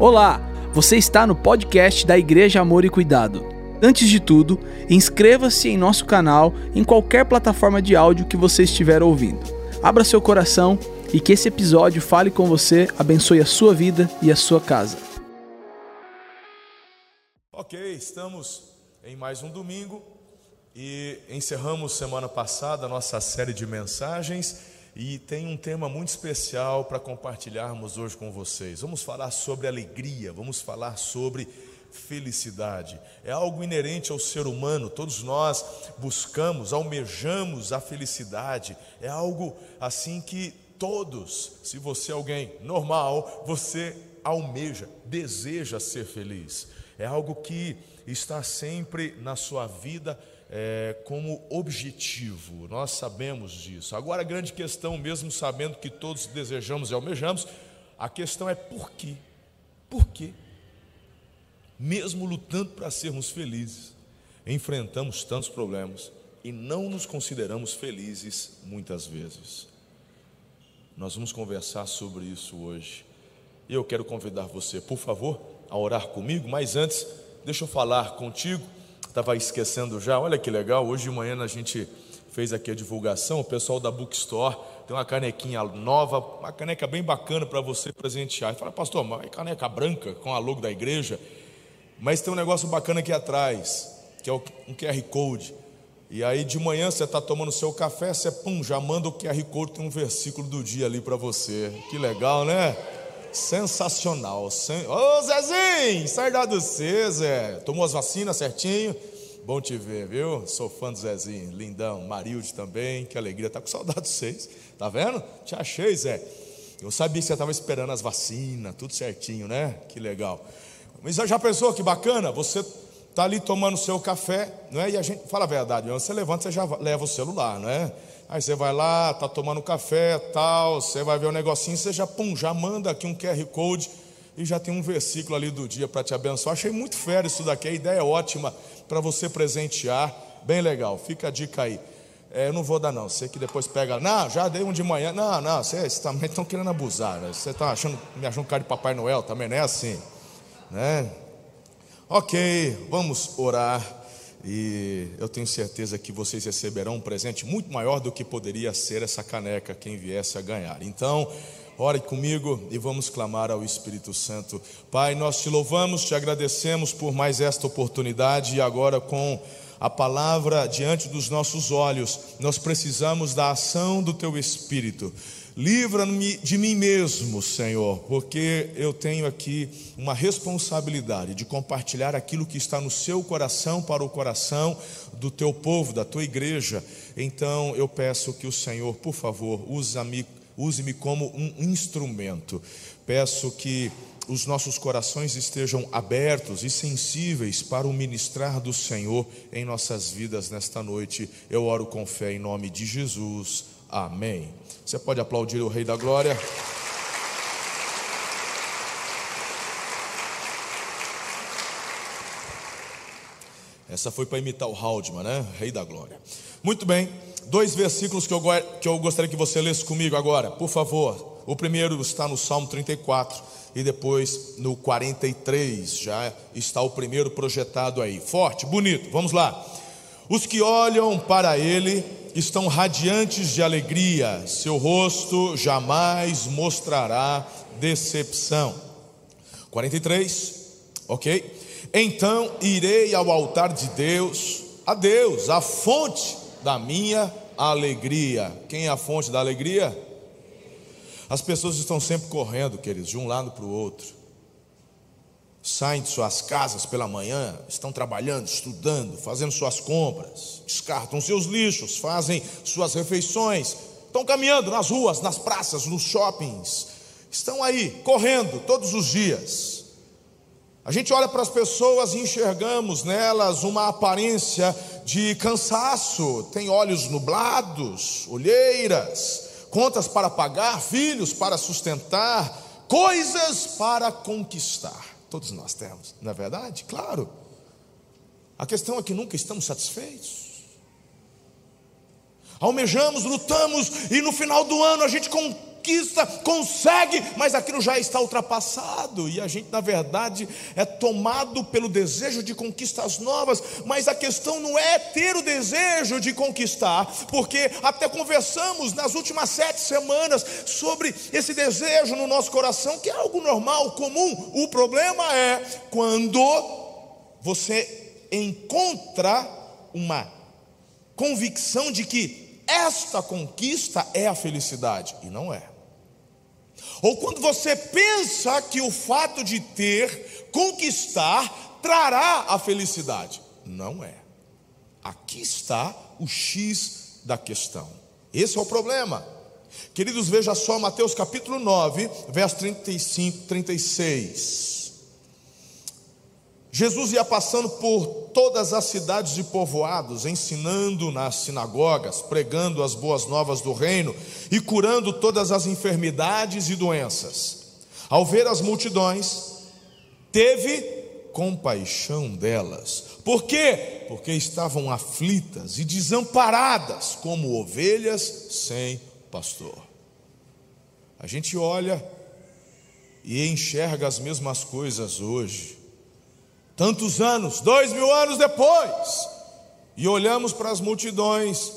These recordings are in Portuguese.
Olá, você está no podcast da Igreja Amor e Cuidado. Antes de tudo, inscreva-se em nosso canal em qualquer plataforma de áudio que você estiver ouvindo. Abra seu coração e que esse episódio fale com você, abençoe a sua vida e a sua casa. Ok, estamos em mais um domingo e encerramos semana passada a nossa série de mensagens e tem um tema muito especial para compartilharmos hoje com vocês. Vamos falar sobre alegria, vamos falar sobre felicidade. É algo inerente ao ser humano, todos nós buscamos, almejamos a felicidade. É algo assim que todos, se você é alguém normal, você almeja, deseja ser feliz. É algo que está sempre na sua vida é, como objetivo, nós sabemos disso. Agora, a grande questão, mesmo sabendo que todos desejamos e almejamos, a questão é por quê? Por quê? Mesmo lutando para sermos felizes, enfrentamos tantos problemas e não nos consideramos felizes muitas vezes. Nós vamos conversar sobre isso hoje. Eu quero convidar você, por favor, a orar comigo, mas antes, deixa eu falar contigo Estava esquecendo já, olha que legal, hoje de manhã a gente fez aqui a divulgação, o pessoal da Bookstore tem uma canequinha nova, uma caneca bem bacana para você presentear. E fala, pastor, mas é caneca branca com a logo da igreja, mas tem um negócio bacana aqui atrás, que é um QR Code. E aí de manhã você está tomando seu café, você pum, já manda o QR Code, tem um versículo do dia ali para você. Que legal, né? Sensacional. Ô Zezinho, saudade do você, Zé. Tomou as vacinas certinho? Bom te ver, viu? Sou fã do Zezinho, lindão. Marilde também, que alegria. Tá com saudade de vocês. Tá vendo? Te achei, Zé. Eu sabia que você estava esperando as vacinas, tudo certinho, né? Que legal. Mas já pensou que bacana? Você tá ali tomando seu café, não é? E a gente, fala a verdade, você levanta, você já leva o celular, não é? Aí você vai lá, tá tomando café, tal, você vai ver o um negocinho, você já pum, já manda aqui um QR Code e já tem um versículo ali do dia para te abençoar. Achei muito fera isso daqui, a ideia é ótima para você presentear, bem legal. Fica a dica aí. É, eu não vou dar não, você que depois pega, não, já dei um de manhã, não, não, vocês também estão querendo abusar, né? você está achando, me achando cara de Papai Noel também, não é assim, né? Ok, vamos orar. E eu tenho certeza que vocês receberão um presente muito maior do que poderia ser essa caneca quem viesse a ganhar. Então, ore comigo e vamos clamar ao Espírito Santo. Pai, nós te louvamos, te agradecemos por mais esta oportunidade e agora com a palavra diante dos nossos olhos, nós precisamos da ação do teu Espírito. Livra-me de mim mesmo, Senhor, porque eu tenho aqui uma responsabilidade de compartilhar aquilo que está no seu coração para o coração do teu povo, da tua igreja. Então eu peço que o Senhor, por favor, use-me use como um instrumento. Peço que os nossos corações estejam abertos e sensíveis para o ministrar do Senhor em nossas vidas nesta noite. Eu oro com fé em nome de Jesus. Amém. Você pode aplaudir o Rei da Glória. Essa foi para imitar o Haldman, né? Rei da Glória. Muito bem, dois versículos que eu, que eu gostaria que você lesse comigo agora, por favor. O primeiro está no Salmo 34 e depois no 43. Já está o primeiro projetado aí. Forte, bonito, vamos lá. Os que olham para ele estão radiantes de alegria, seu rosto jamais mostrará decepção. 43, ok? Então irei ao altar de Deus, a Deus, a fonte da minha alegria. Quem é a fonte da alegria? As pessoas estão sempre correndo, queridos, de um lado para o outro saem de suas casas pela manhã, estão trabalhando, estudando, fazendo suas compras, descartam seus lixos, fazem suas refeições, estão caminhando nas ruas, nas praças, nos shoppings, estão aí correndo todos os dias. A gente olha para as pessoas e enxergamos nelas uma aparência de cansaço, tem olhos nublados, olheiras, contas para pagar, filhos para sustentar, coisas para conquistar. Todos nós temos, não é verdade? Claro. A questão é que nunca estamos satisfeitos. Almejamos, lutamos e no final do ano a gente conquista, consegue, mas aquilo já está ultrapassado, e a gente, na verdade, é tomado pelo desejo de conquistas novas, mas a questão não é ter o desejo de conquistar, porque até conversamos nas últimas sete semanas sobre esse desejo no nosso coração, que é algo normal, comum. O problema é quando você encontra uma convicção de que esta conquista é a felicidade, e não é. Ou quando você pensa que o fato de ter, conquistar, trará a felicidade. Não é. Aqui está o X da questão. Esse é o problema. Queridos, veja só Mateus capítulo 9, verso 35, 36. Jesus ia passando por todas as cidades e povoados, ensinando nas sinagogas, pregando as boas novas do reino e curando todas as enfermidades e doenças. Ao ver as multidões, teve compaixão delas. Por quê? Porque estavam aflitas e desamparadas, como ovelhas sem pastor. A gente olha e enxerga as mesmas coisas hoje tantos anos, dois mil anos depois, e olhamos para as multidões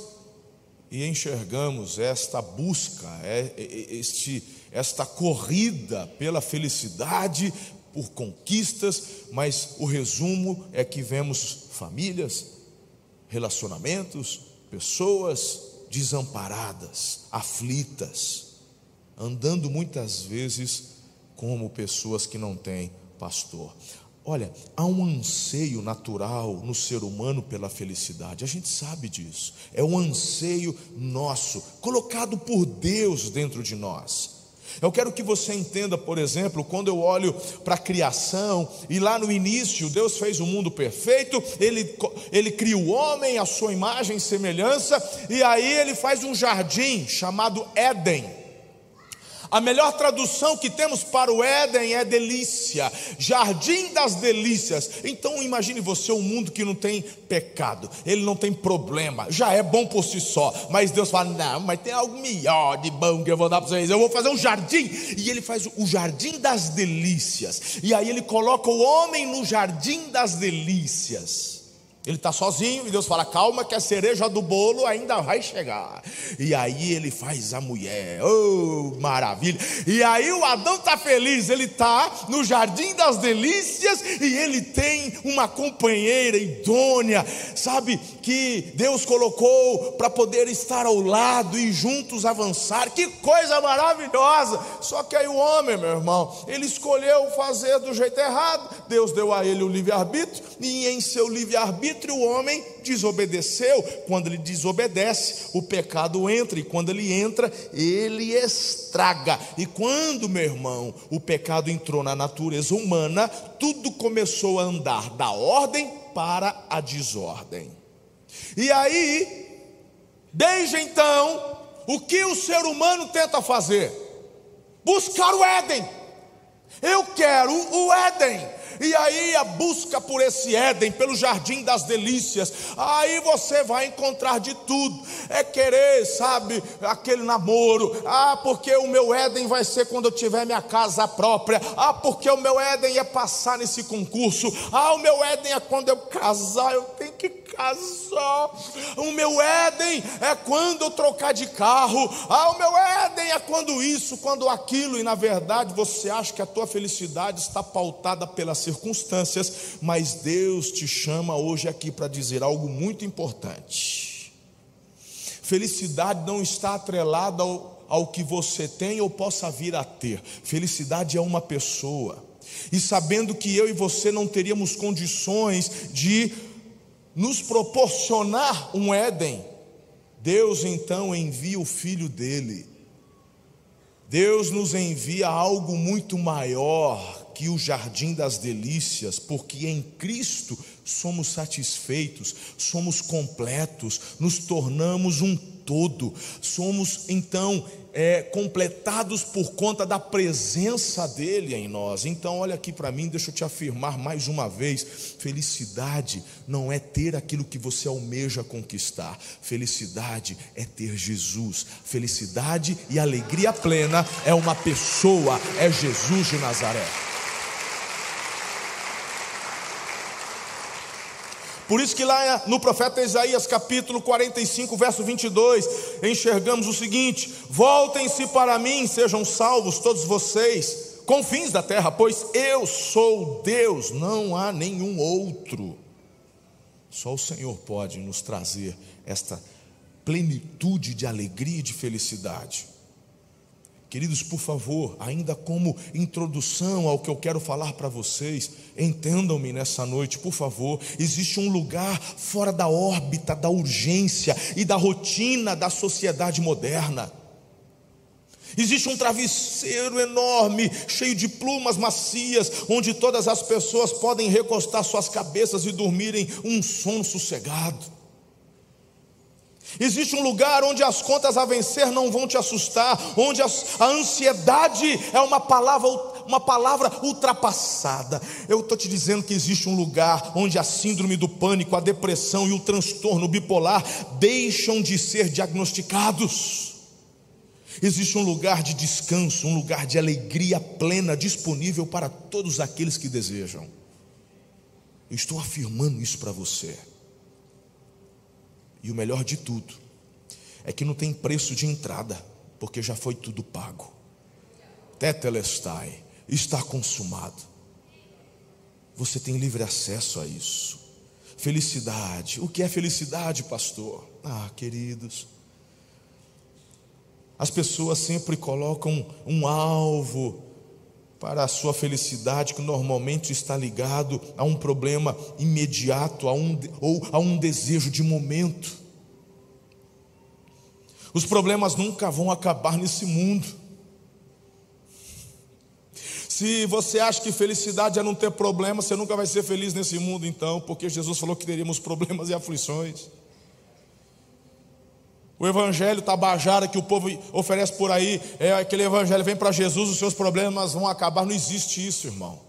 e enxergamos esta busca, é, é, é, este, esta corrida pela felicidade, por conquistas, mas o resumo é que vemos famílias, relacionamentos, pessoas desamparadas, aflitas, andando muitas vezes como pessoas que não têm pastor. Olha, há um anseio natural no ser humano pela felicidade, a gente sabe disso, é um anseio nosso, colocado por Deus dentro de nós. Eu quero que você entenda, por exemplo, quando eu olho para a criação, e lá no início Deus fez o mundo perfeito, ele, ele cria o homem, a sua imagem e semelhança, e aí ele faz um jardim chamado Éden. A melhor tradução que temos para o Éden é delícia, jardim das delícias. Então imagine você um mundo que não tem pecado, ele não tem problema, já é bom por si só. Mas Deus fala: não, mas tem algo melhor de bom que eu vou dar para vocês. Eu vou fazer um jardim. E ele faz o jardim das delícias. E aí ele coloca o homem no jardim das delícias. Ele está sozinho e Deus fala: calma, que a cereja do bolo ainda vai chegar. E aí ele faz a mulher, oh maravilha. E aí o Adão está feliz, ele está no jardim das delícias e ele tem uma companheira idônea, sabe, que Deus colocou para poder estar ao lado e juntos avançar. Que coisa maravilhosa! Só que aí o homem, meu irmão, ele escolheu fazer do jeito errado. Deus deu a ele o livre-arbítrio e em seu livre-arbítrio livre-arbítrio, o homem desobedeceu. Quando ele desobedece, o pecado entra, e quando ele entra, ele estraga. E quando, meu irmão, o pecado entrou na natureza humana, tudo começou a andar da ordem para a desordem. E aí, desde então, o que o ser humano tenta fazer? Buscar o Éden. Eu quero o Éden. E aí a busca por esse Éden, pelo jardim das delícias, aí você vai encontrar de tudo. É querer, sabe, aquele namoro. Ah, porque o meu Éden vai ser quando eu tiver minha casa própria. Ah, porque o meu Éden é passar nesse concurso. Ah, o meu Éden é quando eu casar, eu tenho que O meu Éden é quando eu trocar de carro. Ah, o meu Éden é quando isso, quando aquilo. E na verdade você acha que a tua felicidade está pautada pela circunstância circunstâncias, mas Deus te chama hoje aqui para dizer algo muito importante. Felicidade não está atrelada ao, ao que você tem ou possa vir a ter, felicidade é uma pessoa. E sabendo que eu e você não teríamos condições de nos proporcionar um Éden, Deus então envia o filho dele. Deus nos envia algo muito maior que o jardim das delícias, porque em Cristo somos satisfeitos, somos completos, nos tornamos um todo, somos então é, completados por conta da presença dele em nós. Então, olha aqui para mim, deixa eu te afirmar mais uma vez: felicidade não é ter aquilo que você almeja conquistar, felicidade é ter Jesus. Felicidade e alegria plena é uma pessoa, é Jesus de Nazaré. Por isso que lá no profeta Isaías, capítulo 45, verso 22, enxergamos o seguinte: Voltem-se para mim, sejam salvos todos vocês, confins da terra, pois eu sou Deus, não há nenhum outro. Só o Senhor pode nos trazer esta plenitude de alegria e de felicidade. Queridos, por favor, ainda como introdução ao que eu quero falar para vocês, entendam-me nessa noite, por favor. Existe um lugar fora da órbita da urgência e da rotina da sociedade moderna. Existe um travesseiro enorme, cheio de plumas macias, onde todas as pessoas podem recostar suas cabeças e dormirem um sono sossegado. Existe um lugar onde as contas a vencer não vão te assustar, onde a ansiedade é uma palavra, uma palavra ultrapassada. Eu estou te dizendo que existe um lugar onde a síndrome do pânico, a depressão e o transtorno bipolar deixam de ser diagnosticados. Existe um lugar de descanso, um lugar de alegria plena disponível para todos aqueles que desejam. Eu estou afirmando isso para você. E o melhor de tudo é que não tem preço de entrada, porque já foi tudo pago. Tetelestai, está consumado. Você tem livre acesso a isso. Felicidade. O que é felicidade, pastor? Ah, queridos, as pessoas sempre colocam um alvo para a sua felicidade, que normalmente está ligado a um problema imediato, a um, ou a um desejo de momento. Os problemas nunca vão acabar nesse mundo. Se você acha que felicidade é não ter problema, você nunca vai ser feliz nesse mundo, então, porque Jesus falou que teríamos problemas e aflições. O evangelho tabajara que o povo oferece por aí, é aquele evangelho, vem para Jesus, os seus problemas vão acabar. Não existe isso, irmão.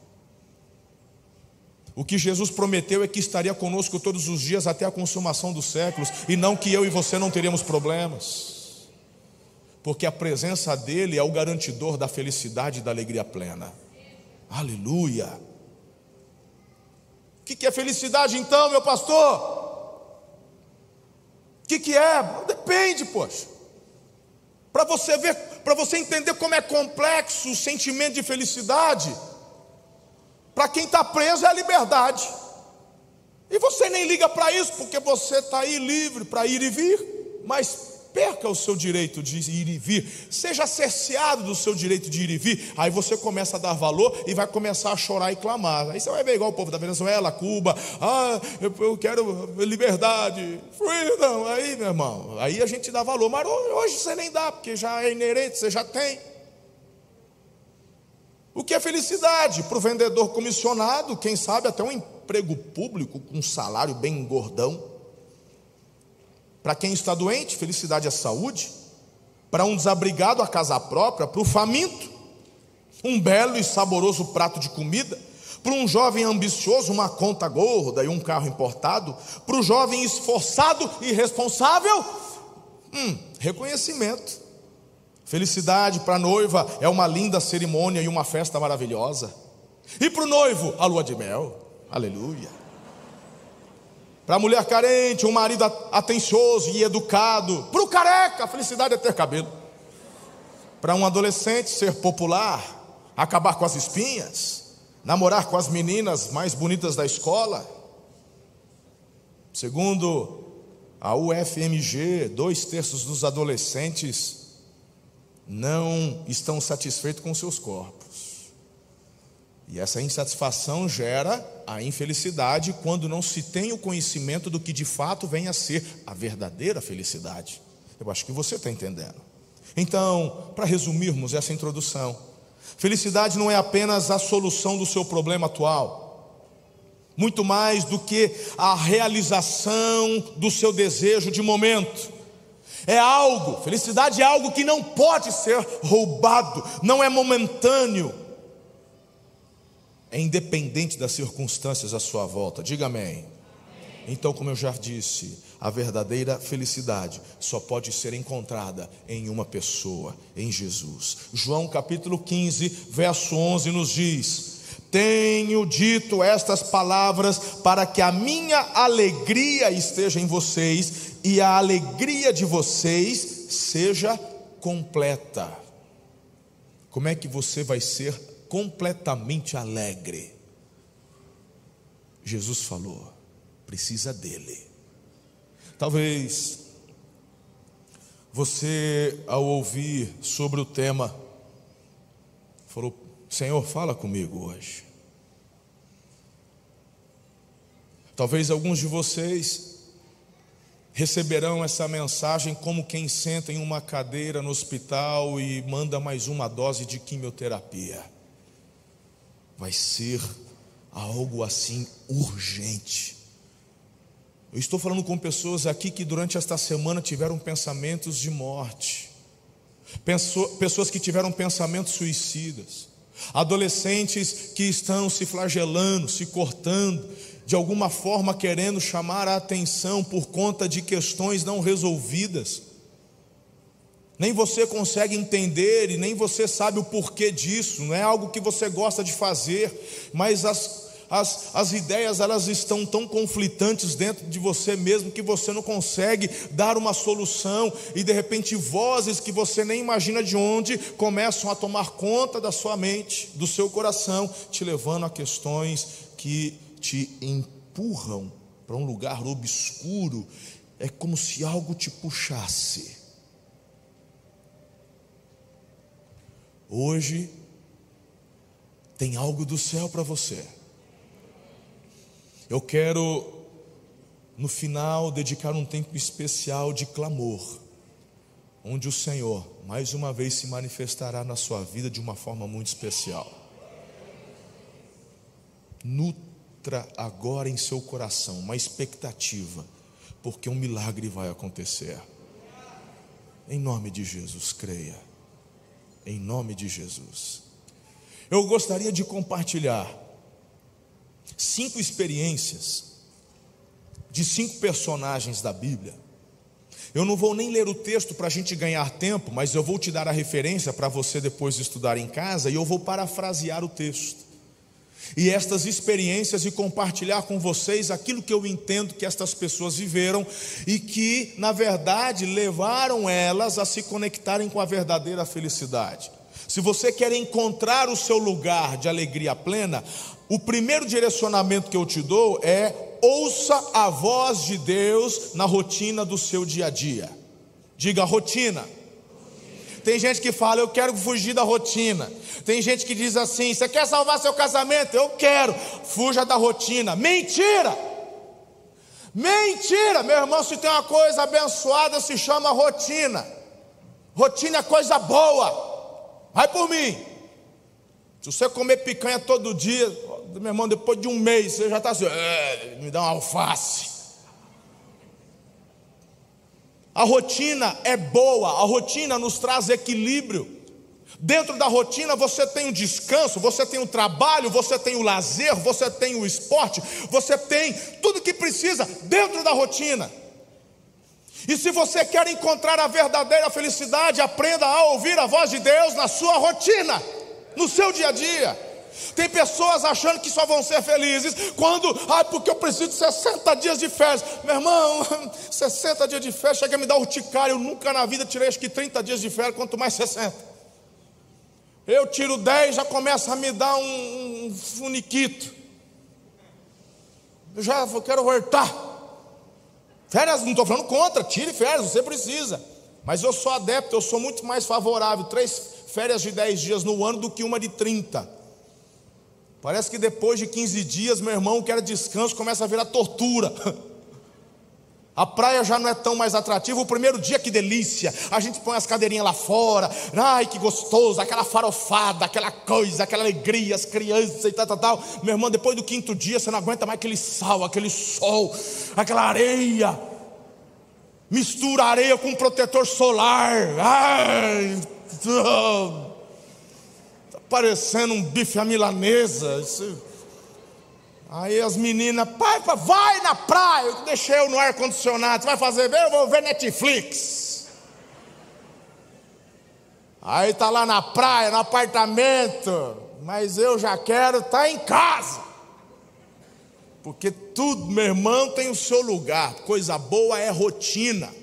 O que Jesus prometeu é que estaria conosco todos os dias até a consumação dos séculos, e não que eu e você não teríamos problemas, porque a presença dEle é o garantidor da felicidade e da alegria plena. Aleluia! O que é felicidade então, meu pastor? Que, que é? Depende, poxa. Para você ver, para você entender como é complexo o sentimento de felicidade, para quem está preso é a liberdade. E você nem liga para isso, porque você está aí livre para ir e vir, mas perca o seu direito de ir e vir, seja cerceado do seu direito de ir e vir, aí você começa a dar valor e vai começar a chorar e clamar. Aí você vai ver igual o povo da Venezuela, Cuba, ah, eu, eu quero liberdade, freedom, aí meu irmão, aí a gente dá valor, mas hoje você nem dá, porque já é inerente, você já tem. O que é felicidade? Para o vendedor comissionado, quem sabe até um emprego público com um salário bem gordão. Para quem está doente, felicidade é saúde. Para um desabrigado, a casa própria. Para o faminto, um belo e saboroso prato de comida. Para um jovem ambicioso, uma conta gorda e um carro importado. Para o jovem esforçado e responsável, hum, reconhecimento. Felicidade para a noiva é uma linda cerimônia e uma festa maravilhosa. E para o noivo, a lua de mel. Aleluia. Para a mulher carente, um marido atencioso e educado. Para o careca, a felicidade é ter cabelo. Para um adolescente, ser popular, acabar com as espinhas, namorar com as meninas mais bonitas da escola. Segundo a UFMG, dois terços dos adolescentes não estão satisfeitos com seus corpos. E essa insatisfação gera a infelicidade quando não se tem o conhecimento do que de fato vem a ser a verdadeira felicidade. Eu acho que você está entendendo. Então, para resumirmos essa introdução, felicidade não é apenas a solução do seu problema atual. muito mais do que a realização do seu desejo de momento. É algo, felicidade é algo que não pode ser roubado, não é momentâneo, é independente das circunstâncias à sua volta. Diga amém. Então, como eu já disse, a verdadeira felicidade só pode ser encontrada em uma pessoa, em Jesus. João capítulo 15, verso 11 nos diz: tenho dito estas palavras para que a minha alegria esteja em vocês e a alegria de vocês seja completa. Como é que você vai ser completamente alegre? Jesus falou, precisa dele. Talvez você, ao ouvir sobre o tema, falou: Senhor, fala comigo hoje. Talvez alguns de vocês receberão essa mensagem como quem senta em uma cadeira no hospital e manda mais uma dose de quimioterapia. Vai ser algo assim urgente. Eu estou falando com pessoas aqui que durante esta semana tiveram pensamentos de morte, pessoas que tiveram pensamentos suicidas, adolescentes que estão se flagelando, se cortando, de alguma forma querendo chamar a atenção por conta de questões não resolvidas. Nem você consegue entender e nem você sabe o porquê disso, não é algo que você gosta de fazer, mas as, as, as ideias elas estão tão conflitantes dentro de você mesmo que você não consegue dar uma solução e de repente vozes que você nem imagina de onde começam a tomar conta da sua mente, do seu coração, te levando a questões que te empurram para um lugar obscuro, é como se algo te puxasse. Hoje tem algo do céu para você. Eu quero, no final, dedicar um tempo especial de clamor, onde o Senhor, mais uma vez, se manifestará na sua vida de uma forma muito especial. Nutra agora em seu coração uma expectativa, porque um milagre vai acontecer. Em nome de Jesus, creia. Em nome de Jesus. Eu gostaria de compartilhar cinco experiências de cinco personagens da Bíblia. Eu não vou nem ler o texto para a gente ganhar tempo, mas eu vou te dar a referência para você depois estudar em casa e eu vou parafrasear o texto e estas experiências e compartilhar com vocês aquilo que eu entendo que estas pessoas viveram e que, na verdade, levaram elas a se conectarem com a verdadeira felicidade. Se você quer encontrar o seu lugar de alegria plena, o primeiro direcionamento que eu te dou é ouça a voz de Deus na rotina do seu dia a dia. Diga rotina. Tem gente que fala, eu quero fugir da rotina. Tem gente que diz assim: você quer salvar seu casamento? Eu quero. Fuja da rotina. Mentira! Mentira! Meu irmão, se tem uma coisa abençoada, se chama rotina. Rotina é coisa boa. Vai por mim. Se você comer picanha todo dia, meu irmão, depois de um mês, você já está assim, é, me dá uma alface. A rotina é boa, a rotina nos traz equilíbrio. Dentro da rotina você tem o descanso, você tem o trabalho, você tem o lazer, você tem o esporte, você tem tudo que precisa dentro da rotina. E se você quer encontrar a verdadeira felicidade, aprenda a ouvir a voz de Deus na sua rotina, no seu dia a dia. Tem pessoas achando que só vão ser felizes quando, ah, porque eu preciso de 60 dias de férias. Meu irmão, 60 dias de férias, chega a me dar urticária. Eu nunca na vida tirei acho que 30 dias de férias, quanto mais 60. Eu tiro 10, já começa a me dar um, um funiquito. Eu já quero voltar. Férias, não estou falando contra, tire férias, você precisa. Mas eu sou adepto, eu sou muito mais favorável. Três férias de 10 dias no ano do que uma de 30. Parece que depois de 15 dias, meu irmão quer descanso, começa a virar tortura. A praia já não é tão mais atrativa. O primeiro dia, que delícia. A gente põe as cadeirinhas lá fora. Ai, que gostoso. Aquela farofada, aquela coisa, aquela alegria, as crianças e tal, tal, tal. Meu irmão, depois do quinto dia, você não aguenta mais aquele sal, aquele sol, aquela areia. Mistura areia com protetor solar. Ai, parecendo um bife à milanesa. Isso Aí as meninas, pai, vai na praia, deixei eu no ar-condicionado, vai fazer bem? Eu vou ver Netflix. Aí tá lá na praia, no apartamento, mas eu já quero estar tá em casa. Porque tudo, meu irmão, tem o seu lugar. Coisa boa é rotina.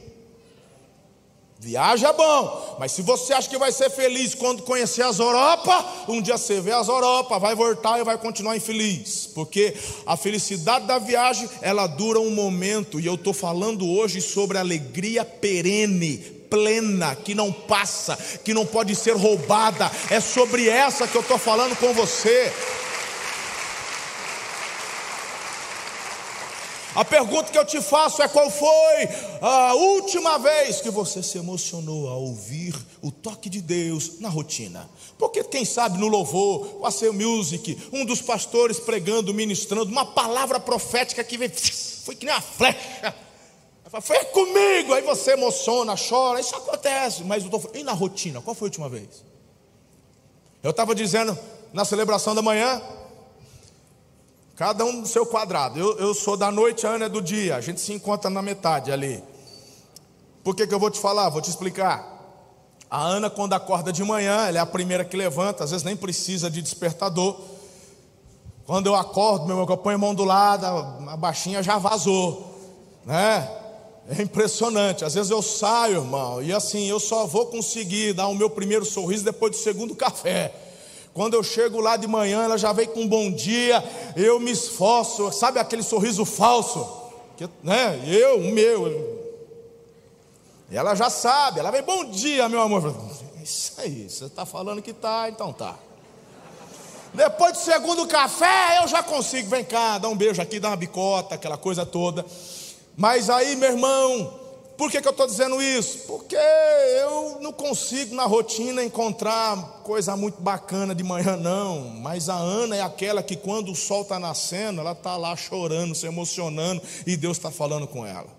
Viaja é bom, mas se você acha que vai ser feliz quando conhecer as Europa, um dia você vê as Europa, vai voltar e vai continuar infeliz, porque a felicidade da viagem ela dura um momento, e eu estou falando hoje sobre alegria perene, plena, que não passa, que não pode ser roubada, é sobre essa que eu estou falando com você. A pergunta que eu te faço é: qual foi a última vez que você se emocionou ao ouvir o toque de Deus na rotina? Porque quem sabe no louvor, o Aceu Music, um dos pastores pregando, ministrando, uma palavra profética que veio, foi que nem uma flecha. Foi comigo, aí você emociona, chora, isso acontece, mas eu tô, e na rotina, qual foi a última vez? Eu estava dizendo na celebração da manhã, Cada um no seu quadrado. Eu, eu sou da noite, a Ana é do dia. A gente se encontra na metade ali. Por que, que eu vou te falar? Vou te explicar. A Ana, quando acorda de manhã, ela é a primeira que levanta, às vezes nem precisa de despertador. Quando eu acordo, meu irmão, eu ponho a mão do lado, a baixinha já vazou, né? É impressionante. Às vezes eu saio, irmão, e assim, eu só vou conseguir dar o meu primeiro sorriso depois do segundo café. Quando eu chego lá de manhã, ela já vem com um bom dia, eu me esforço, sabe aquele sorriso falso? Que, né? Eu, o meu. Ela já sabe, ela vem, bom dia, meu amor. Isso aí, você está falando que tá, então tá. Depois do segundo café, eu já consigo, vem cá, dá um beijo aqui, dá uma bicota, aquela coisa toda. Mas aí, meu irmão, por que, que eu estou dizendo isso? Porque eu não consigo na rotina encontrar coisa muito bacana de manhã, não. Mas a Ana é aquela que, quando o sol está nascendo, ela está lá chorando, se emocionando, e Deus está falando com ela.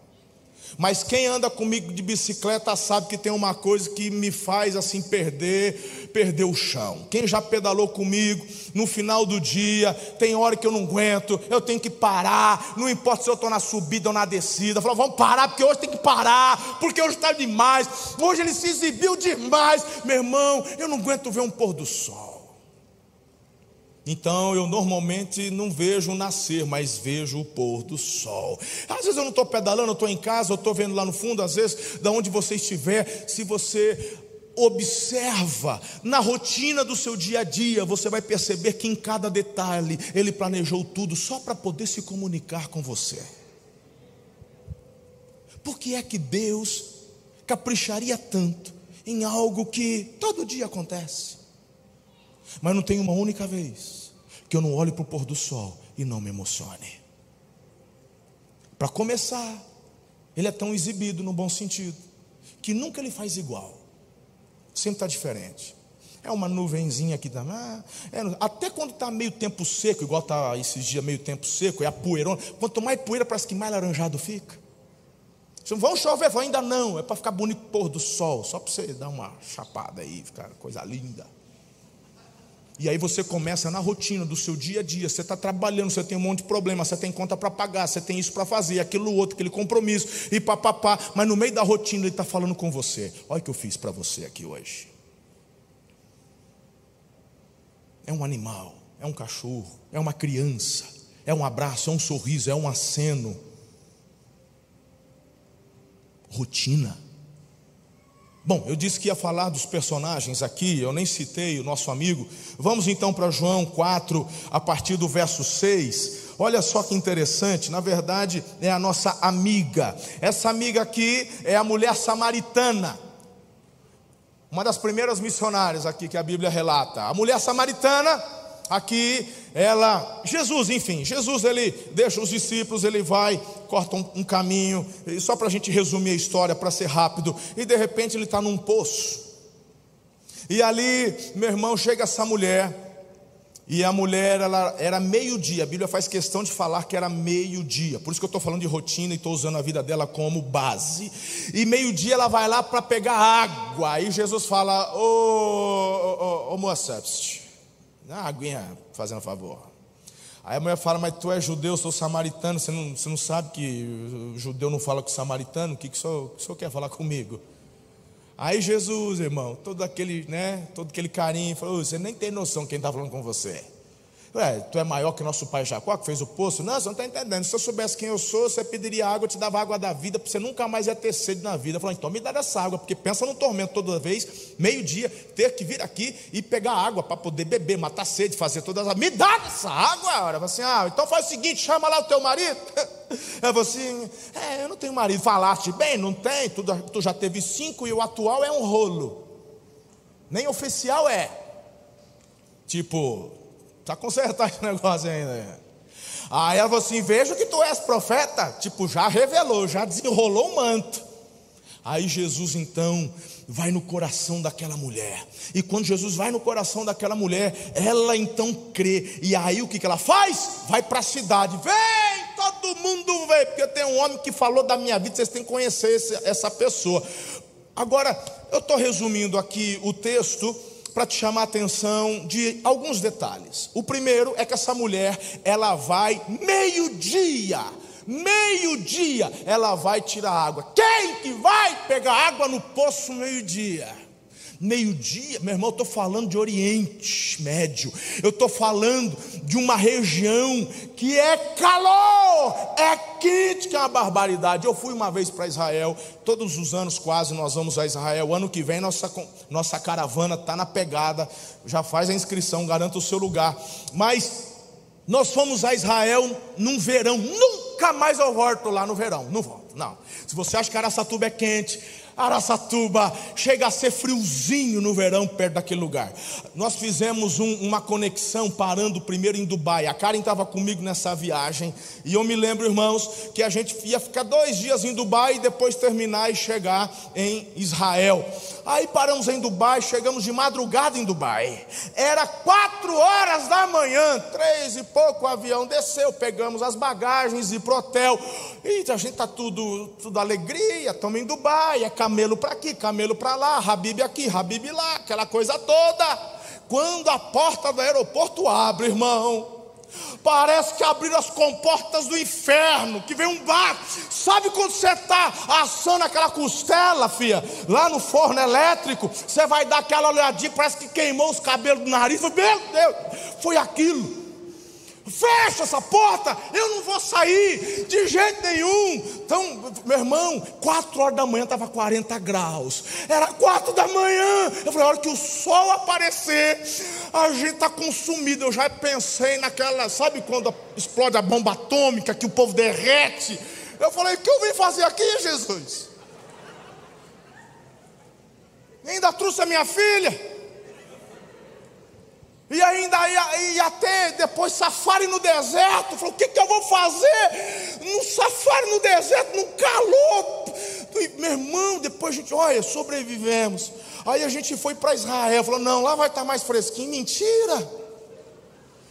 Mas quem anda comigo de bicicleta sabe que tem uma coisa que me faz assim perder, perder o chão. Quem já pedalou comigo no final do dia, tem hora que eu não aguento, eu tenho que parar, não importa se eu estou na subida ou na descida. Falou, vamos parar, porque hoje tem que parar, porque hoje está demais, hoje ele se exibiu demais. Meu irmão, eu não aguento ver um pôr do sol. Então eu normalmente não vejo nascer, mas vejo o pôr do sol. Às vezes eu não estou pedalando, eu estou em casa, eu estou vendo lá no fundo, às vezes, da onde você estiver, se você observa na rotina do seu dia a dia, você vai perceber que em cada detalhe ele planejou tudo só para poder se comunicar com você. Por que é que Deus capricharia tanto em algo que todo dia acontece? Mas não tem uma única vez que eu não olhe para o pôr do sol e não me emocione. Para começar, ele é tão exibido no bom sentido, que nunca ele faz igual, sempre está diferente. É uma nuvenzinha aqui também. Ah, é, até quando está meio tempo seco, igual está esses dias meio tempo seco, é a poeirona. Quanto mais poeira, parece que mais laranjado fica. Vão chover, ainda não, é para ficar bonito pôr do sol, só para você dar uma chapada aí, ficar coisa linda. E aí você começa na rotina do seu dia a dia, você está trabalhando, você tem um monte de problema, você tem conta para pagar, você tem isso para fazer, aquilo outro, aquele compromisso, e papapá, mas no meio da rotina ele está falando com você. Olha o que eu fiz para você aqui hoje. É um animal, é um cachorro, é uma criança, é um abraço, é um sorriso, é um aceno. Rotina. Bom, eu disse que ia falar dos personagens aqui, eu nem citei o nosso amigo. Vamos então para João 4, a partir do verso 6. Olha só que interessante, na verdade é a nossa amiga. Essa amiga aqui é a mulher samaritana. Uma das primeiras missionárias aqui que a Bíblia relata. A mulher samaritana, aqui, ela, Jesus, enfim, Jesus ele deixa os discípulos, ele vai corta um, um caminho, só para a gente resumir a história, para ser rápido, e de repente ele está num poço. E ali, meu irmão, chega essa mulher, e a mulher, ela era meio-dia. A Bíblia faz questão de falar que era meio-dia. Por isso que eu estou falando de rotina e estou usando a vida dela como base. E meio-dia ela vai lá para pegar água. Aí Jesus fala: Ô, ô, ô, moça, dá uma aguinha, fazendo favor. Aí a mulher fala: Mas tu é judeu, eu sou samaritano. Você não, você não sabe que judeu não fala com samaritano? O que, que, o, senhor, que o senhor quer falar comigo? Aí Jesus, irmão, todo aquele, né, todo aquele carinho, falou: você nem tem noção quem está falando com você. Ué, tu é maior que nosso pai Jacó, que fez o poço? Não, você não está entendendo. Se eu soubesse quem eu sou, você pediria água, eu te dava água da vida, para você nunca mais ia ter sede na vida. Falou, então me dá essa água, porque pensa no tormento toda vez, meio-dia, ter que vir aqui e pegar água para poder beber, matar sede, fazer todas as. Me dá essa água! Falou assim: ah, então faz o seguinte, chama lá o teu marido. Ela falou assim: é, eu não tenho marido. Falaste bem, não tem, tu, tu já teve cinco e o atual é um rolo. Nem oficial é. Tipo, Está consertado esse negócio ainda. Aí ela falou assim: Vejo que tu és profeta. Tipo, já revelou, já desenrolou o manto. Aí Jesus então vai no coração daquela mulher. E quando Jesus vai no coração daquela mulher, ela então crê. E aí o que, que ela faz? Vai para a cidade. Vem, todo mundo vem, porque tem um homem que falou da minha vida, vocês têm que conhecer esse, essa pessoa. Agora, eu estou resumindo aqui o texto para te chamar a atenção de alguns detalhes. O primeiro é que essa mulher, ela vai meio-dia, meio-dia, ela vai tirar água. Quem que vai pegar água no poço meio-dia? Meio-dia, meu irmão, eu estou falando de Oriente Médio, eu estou falando de uma região que é calor, é quente, que é uma barbaridade. Eu fui uma vez para Israel, todos os anos quase nós vamos a Israel. Ano que vem nossa, nossa caravana está na pegada, já faz a inscrição, garanta o seu lugar. Mas nós fomos a Israel num verão, nunca mais eu volto lá no verão, não volto, não. Se você acha que Araçatuba é quente, Araçatuba chega a ser friozinho no verão perto daquele lugar. Nós fizemos um, uma conexão parando primeiro em Dubai. A Karen estava comigo nessa viagem e eu me lembro, irmãos, que a gente ia ficar dois dias em Dubai e depois terminar e chegar em Israel. Aí paramos em Dubai, chegamos de madrugada em Dubai. Era quatro horas da manhã, três e pouco o avião desceu, pegamos as bagagens e pro hotel. E a gente tá tudo, tudo alegria, estamos em Dubai, é camelo para aqui, camelo para lá, Habib aqui, Habib lá, aquela coisa toda. Quando a porta do aeroporto abre, irmão, Parece que abriram as comportas do inferno, que vem um barco. Sabe quando você está assando aquela costela, filha, lá no forno elétrico, você vai dar aquela olhadinha, parece que queimou os cabelos do nariz. Meu Deus, foi aquilo. Fecha essa porta, eu não vou sair de jeito nenhum. Então, meu irmão, quatro horas da manhã estava 40 graus. Era quatro da manhã. Eu falei, a hora que o sol aparecer, a gente está consumido. Eu já pensei naquela, sabe quando explode a bomba atômica, que o povo derrete? Eu falei, o que eu vim fazer aqui, Jesus? ainda trouxe a minha filha. E ainda ia, ter depois safari no deserto. Falou: o que, que eu vou fazer? No safari no deserto, no calor. E, meu irmão, depois a gente, olha, sobrevivemos. Aí a gente foi para Israel. Falou: não, lá vai estar tá mais fresquinho. Mentira.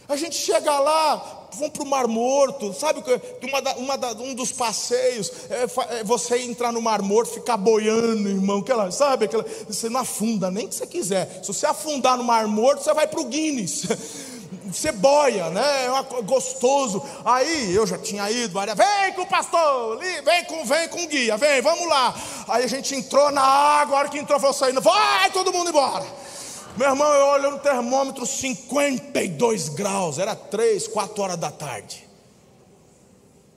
A gente chega lá, vão para o Mar Morto, sabe uma, uma um dos passeios é, é, você entrar no Mar Morto, ficar boiando, irmão, aquela, sabe, aquela, você não afunda nem que você quiser. Se você afundar no Mar Morto, você vai para o Guinness. Você boia, né? É gostoso. Aí eu já tinha ido, Maria, vem com o pastor, vem com, vem com o guia, vem, vamos lá. Aí a gente entrou na água, a hora que entrou, foi saindo, vai todo mundo embora. Meu irmão, eu olho no termômetro 52 graus, era 3, 4 horas da tarde.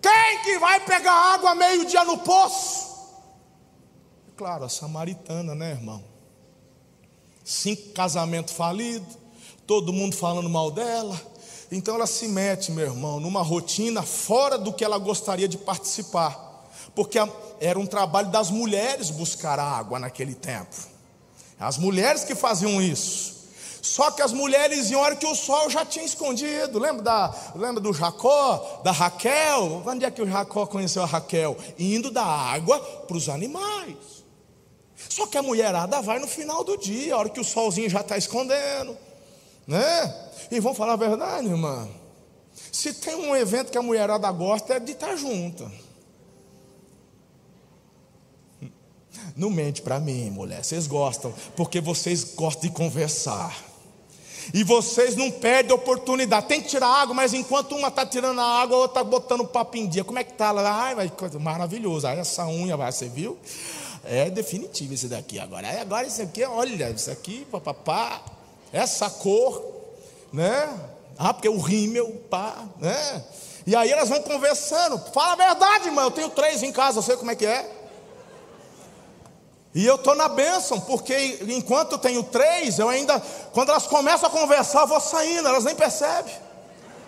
Quem que vai pegar água meio-dia no poço? Claro, a samaritana, né, irmão? Cinco casamentos falidos, todo mundo falando mal dela. Então ela se mete, meu irmão, numa rotina fora do que ela gostaria de participar. Porque era um trabalho das mulheres buscar água naquele tempo. As mulheres que faziam isso. Só que as mulheres iam hora que o sol já tinha escondido. Lembra, da, lembra do Jacó, da Raquel? Onde é que o Jacó conheceu a Raquel? Indo da água para os animais. Só que a mulherada vai no final do dia, a hora que o solzinho já está escondendo. Né? E vamos falar a verdade, irmã. Se tem um evento que a mulherada gosta, é de estar junta. Não mente para mim, mulher. Vocês gostam, porque vocês gostam de conversar. E vocês não perdem oportunidade. Tem que tirar água, mas enquanto uma está tirando a água, a outra está botando papo em dia. Como é que está? Ai, mas coisa maravilhosa. Aí essa unha, você viu? É definitivo esse daqui agora. Aí agora isso aqui, olha, isso aqui, papapá, essa cor, né? Ah, porque o rímel, pá, né? E aí elas vão conversando. Fala a verdade, irmão. Eu tenho três em casa, eu sei como é que é. E eu estou na bênção, porque enquanto tenho três, eu ainda, quando elas começam a conversar, eu vou saindo, elas nem percebem.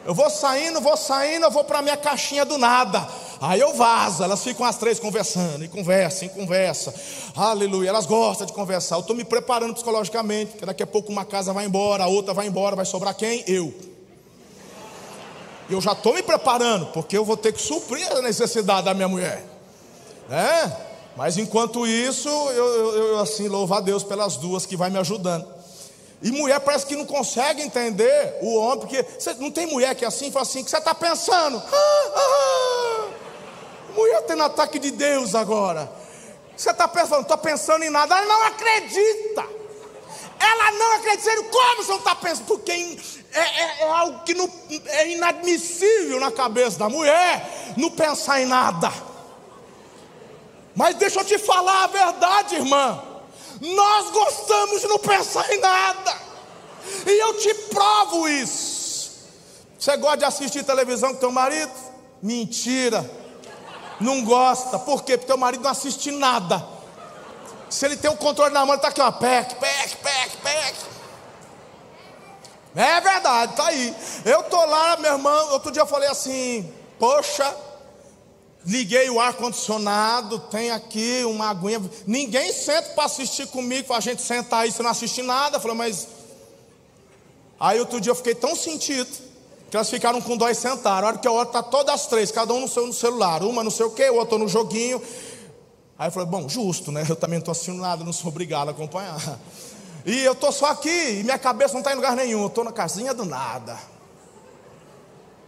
Eu vou saindo, vou saindo, eu vou para minha caixinha do nada. Aí eu vazo, elas ficam as três conversando, e conversam, e conversam. Aleluia, elas gostam de conversar. Eu estou me preparando psicologicamente, porque daqui a pouco uma casa vai embora, a outra vai embora, vai sobrar quem? Eu. Eu já estou me preparando, porque eu vou ter que suprir a necessidade da minha mulher. É? Mas enquanto isso, eu, eu, eu, assim louvo a Deus pelas duas que vai me ajudando. E mulher parece que não consegue entender o homem, porque não tem mulher que é assim, fala assim, que você está pensando. Ah, ah, ah. Mulher tendo ataque de Deus agora. Você está pensando, estou pensando em nada, ela não acredita. Ela não acredita. Como você não está pensando? Porque é, é, é algo que não, é inadmissível na cabeça da mulher não pensar em nada. Mas deixa eu te falar a verdade, irmã. Nós gostamos de não pensar em nada. E eu te provo isso. Você gosta de assistir televisão com teu marido? Mentira. Não gosta. Por quê? Porque teu marido não assiste nada. Se ele tem o controle na mão, ele está aqui, ó. Pec, pec, pec, pec. É verdade, tá aí. Eu tô lá, meu irmão. Outro dia eu falei assim: Poxa, Liguei o ar-condicionado, tem aqui uma aguinha. Ninguém senta para assistir comigo, a gente sentar aí, você não assiste nada. Falei, mas. Aí outro dia eu fiquei tão sentido, que elas ficaram com dó e sentaram. A hora que eu olho, tá todas as três, cada um no seu no celular. Uma não sei o que, o outro no joguinho. Aí eu falei, bom, justo, né? Eu também não estou assistindo nada, não sou obrigado a acompanhar. E eu estou só aqui, e minha cabeça não está em lugar nenhum, eu estou na casinha do nada.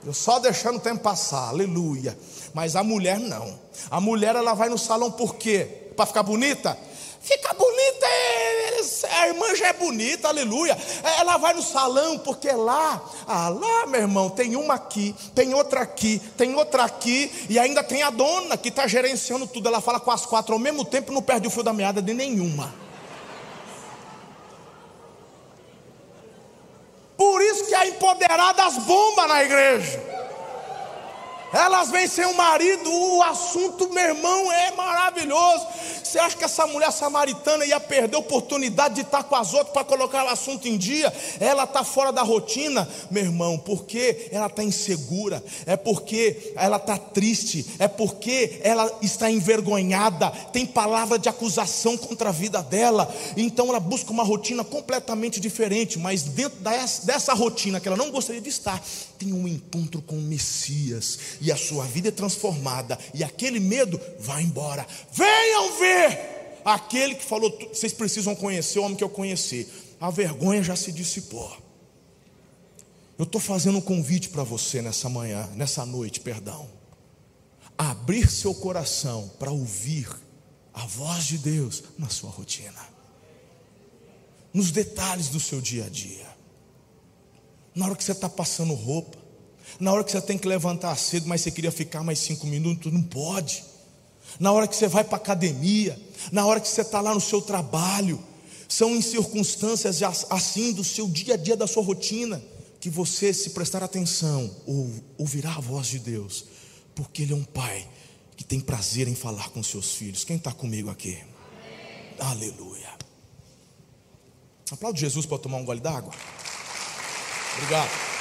Eu só deixando o tempo passar, aleluia. Mas a mulher não. A mulher ela vai no salão por quê? Para ficar bonita? Fica bonita, a irmã já é bonita, aleluia. Ela vai no salão porque lá, ah, lá, meu irmão, tem uma aqui, tem outra aqui, tem outra aqui, e ainda tem a dona que está gerenciando tudo. Ela fala com as quatro ao mesmo tempo, não perde o fio da meada de nenhuma. Por isso que a empoderadas bomba na igreja. Elas vêm sem o marido, o assunto, meu irmão, é maravilhoso. Você acha que essa mulher samaritana ia perder a oportunidade de estar com as outras para colocar o assunto em dia? Ela está fora da rotina, meu irmão, porque ela está insegura, é porque ela está triste, é porque ela está envergonhada, tem palavra de acusação contra a vida dela, então ela busca uma rotina completamente diferente, mas dentro dessa rotina que ela não gostaria de estar, tem um encontro com o Messias e a sua vida é transformada, e aquele medo vai embora. Venham ver aquele que falou: vocês precisam conhecer o homem que eu conheci. A vergonha já se dissipou. Eu estou fazendo um convite para você nessa manhã, nessa noite, perdão. Abrir seu coração para ouvir a voz de Deus na sua rotina, nos detalhes do seu dia a dia, na hora que você está passando roupa, na hora que você tem que levantar cedo, mas você queria ficar mais cinco minutos, não pode. Na hora que você vai para a academia, na hora que você está lá no seu trabalho, são em circunstâncias assim do seu dia a dia, da sua rotina, que você, se prestar atenção, ou ouvirá a voz de Deus, porque Ele é um Pai que tem prazer em falar com seus filhos. Quem está comigo aqui? Amém. Aleluia. Aplaude Jesus para tomar um gole d'água. Obrigado.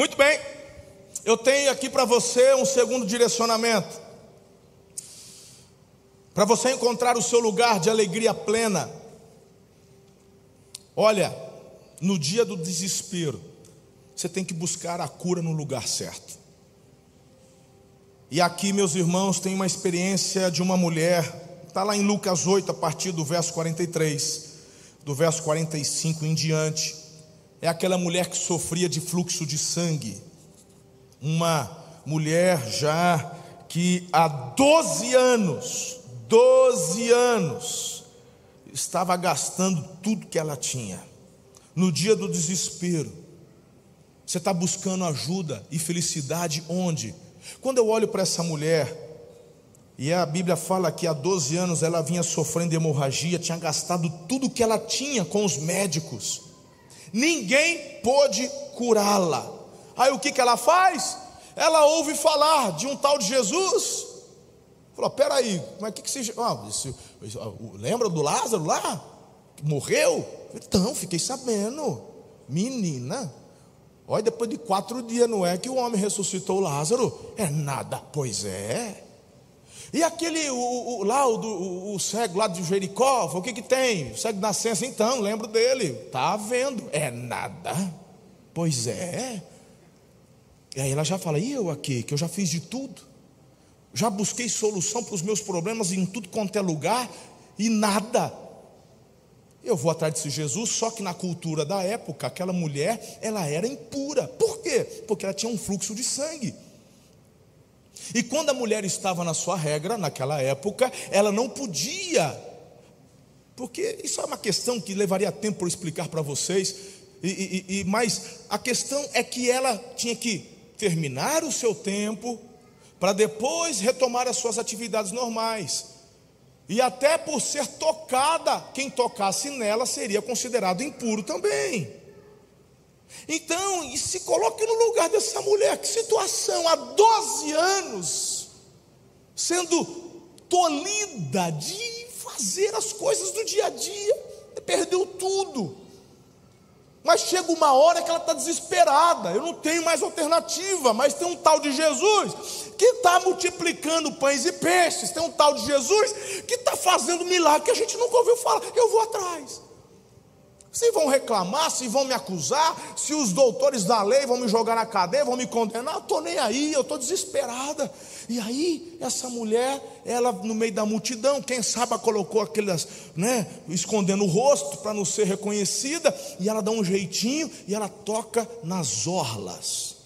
Muito bem, eu tenho aqui para você um segundo direcionamento. Para você encontrar o seu lugar de alegria plena, olha, no dia do desespero, você tem que buscar a cura no lugar certo. E aqui, meus irmãos, tem uma experiência de uma mulher, está lá em Lucas 8, a partir do verso 43, do verso 45 em diante. É aquela mulher que sofria de fluxo de sangue, uma mulher já que há 12 anos, 12 anos, estava gastando tudo que ela tinha. No dia do desespero, você está buscando ajuda e felicidade onde? Quando eu olho para essa mulher, e a Bíblia fala que há 12 anos ela vinha sofrendo hemorragia, tinha gastado tudo que ela tinha com os médicos, ninguém pôde curá-la. Aí o que, que ela faz? Ela ouve falar de um tal de Jesus. Falou: peraí, mas que, que se. Ah, isso, isso, lembra do Lázaro lá? Que morreu? Então, fiquei sabendo. Menina, Olha, depois de quatro dias, não é que o homem ressuscitou Lázaro? É nada, pois é. E aquele, o, o, lá, o, o, cego lá de Jericó, o que que tem? O cego de nascença, então, lembro dele. Está vendo? É nada. Pois é. E aí ela já fala, e eu aqui, que eu já fiz de tudo. Já busquei solução para os meus problemas em tudo quanto é lugar, e nada. Eu vou atrás desse Jesus, só que na cultura da época, aquela mulher, ela era impura. Por quê? Porque ela tinha um fluxo de sangue. E quando a mulher estava na sua regra, naquela época, ela não podia, porque isso é uma questão que levaria tempo para explicar para vocês, e, e, e, mas a questão é que ela tinha que terminar o seu tempo, para depois retomar as suas atividades normais. E até por ser tocada, quem tocasse nela seria considerado impuro também. Então, e se coloque no lugar dessa mulher, que situação, há 12 anos, sendo tolhida de fazer as coisas do dia a dia, perdeu tudo. Mas chega uma hora que ela está desesperada, eu não tenho mais alternativa, mas tem um tal de Jesus que está multiplicando pães e peixes, tem um tal de Jesus que está fazendo milagre que a gente nunca ouviu falar, eu vou atrás. Se vão reclamar, se vão me acusar, se os doutores da lei vão me jogar na cadeia, vão me condenar, eu estou nem aí, eu estou desesperada. E aí, essa mulher, ela no meio da multidão, quem sabe colocou aquelas, né, escondendo o rosto para não ser reconhecida, e ela dá um jeitinho e ela toca nas orlas.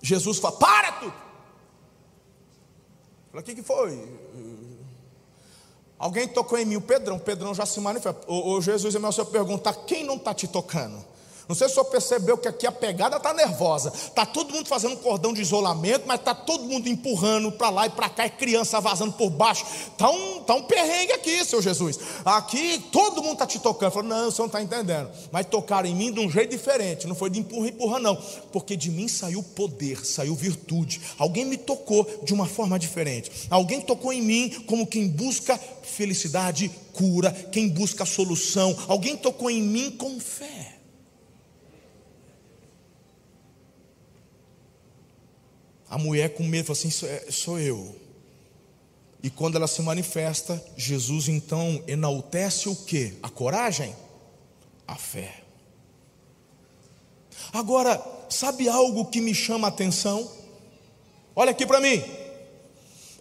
Jesus fala: Para tudo! Fala, o que, que foi? Alguém tocou em mim, o Pedrão, o Pedrão já se manifesta. O, o Jesus, meu senhor pergunta: quem não está te tocando? Não sei se o senhor percebeu que aqui a pegada está nervosa. Está todo mundo fazendo cordão de isolamento, mas está todo mundo empurrando para lá e para cá, e criança vazando por baixo. Está um, tá um perrengue aqui, seu Jesus. Aqui todo mundo está te tocando. Falou, não, o senhor não está entendendo. Mas tocaram em mim de um jeito diferente. Não foi de empurra, empurra, não. Porque de mim saiu poder, saiu virtude. Alguém me tocou de uma forma diferente. Alguém tocou em mim como quem busca felicidade, cura, quem busca solução. Alguém tocou em mim com fé. A mulher com medo assim: é, sou eu. E quando ela se manifesta, Jesus então enaltece o que? A coragem? A fé. Agora, sabe algo que me chama a atenção? Olha aqui para mim.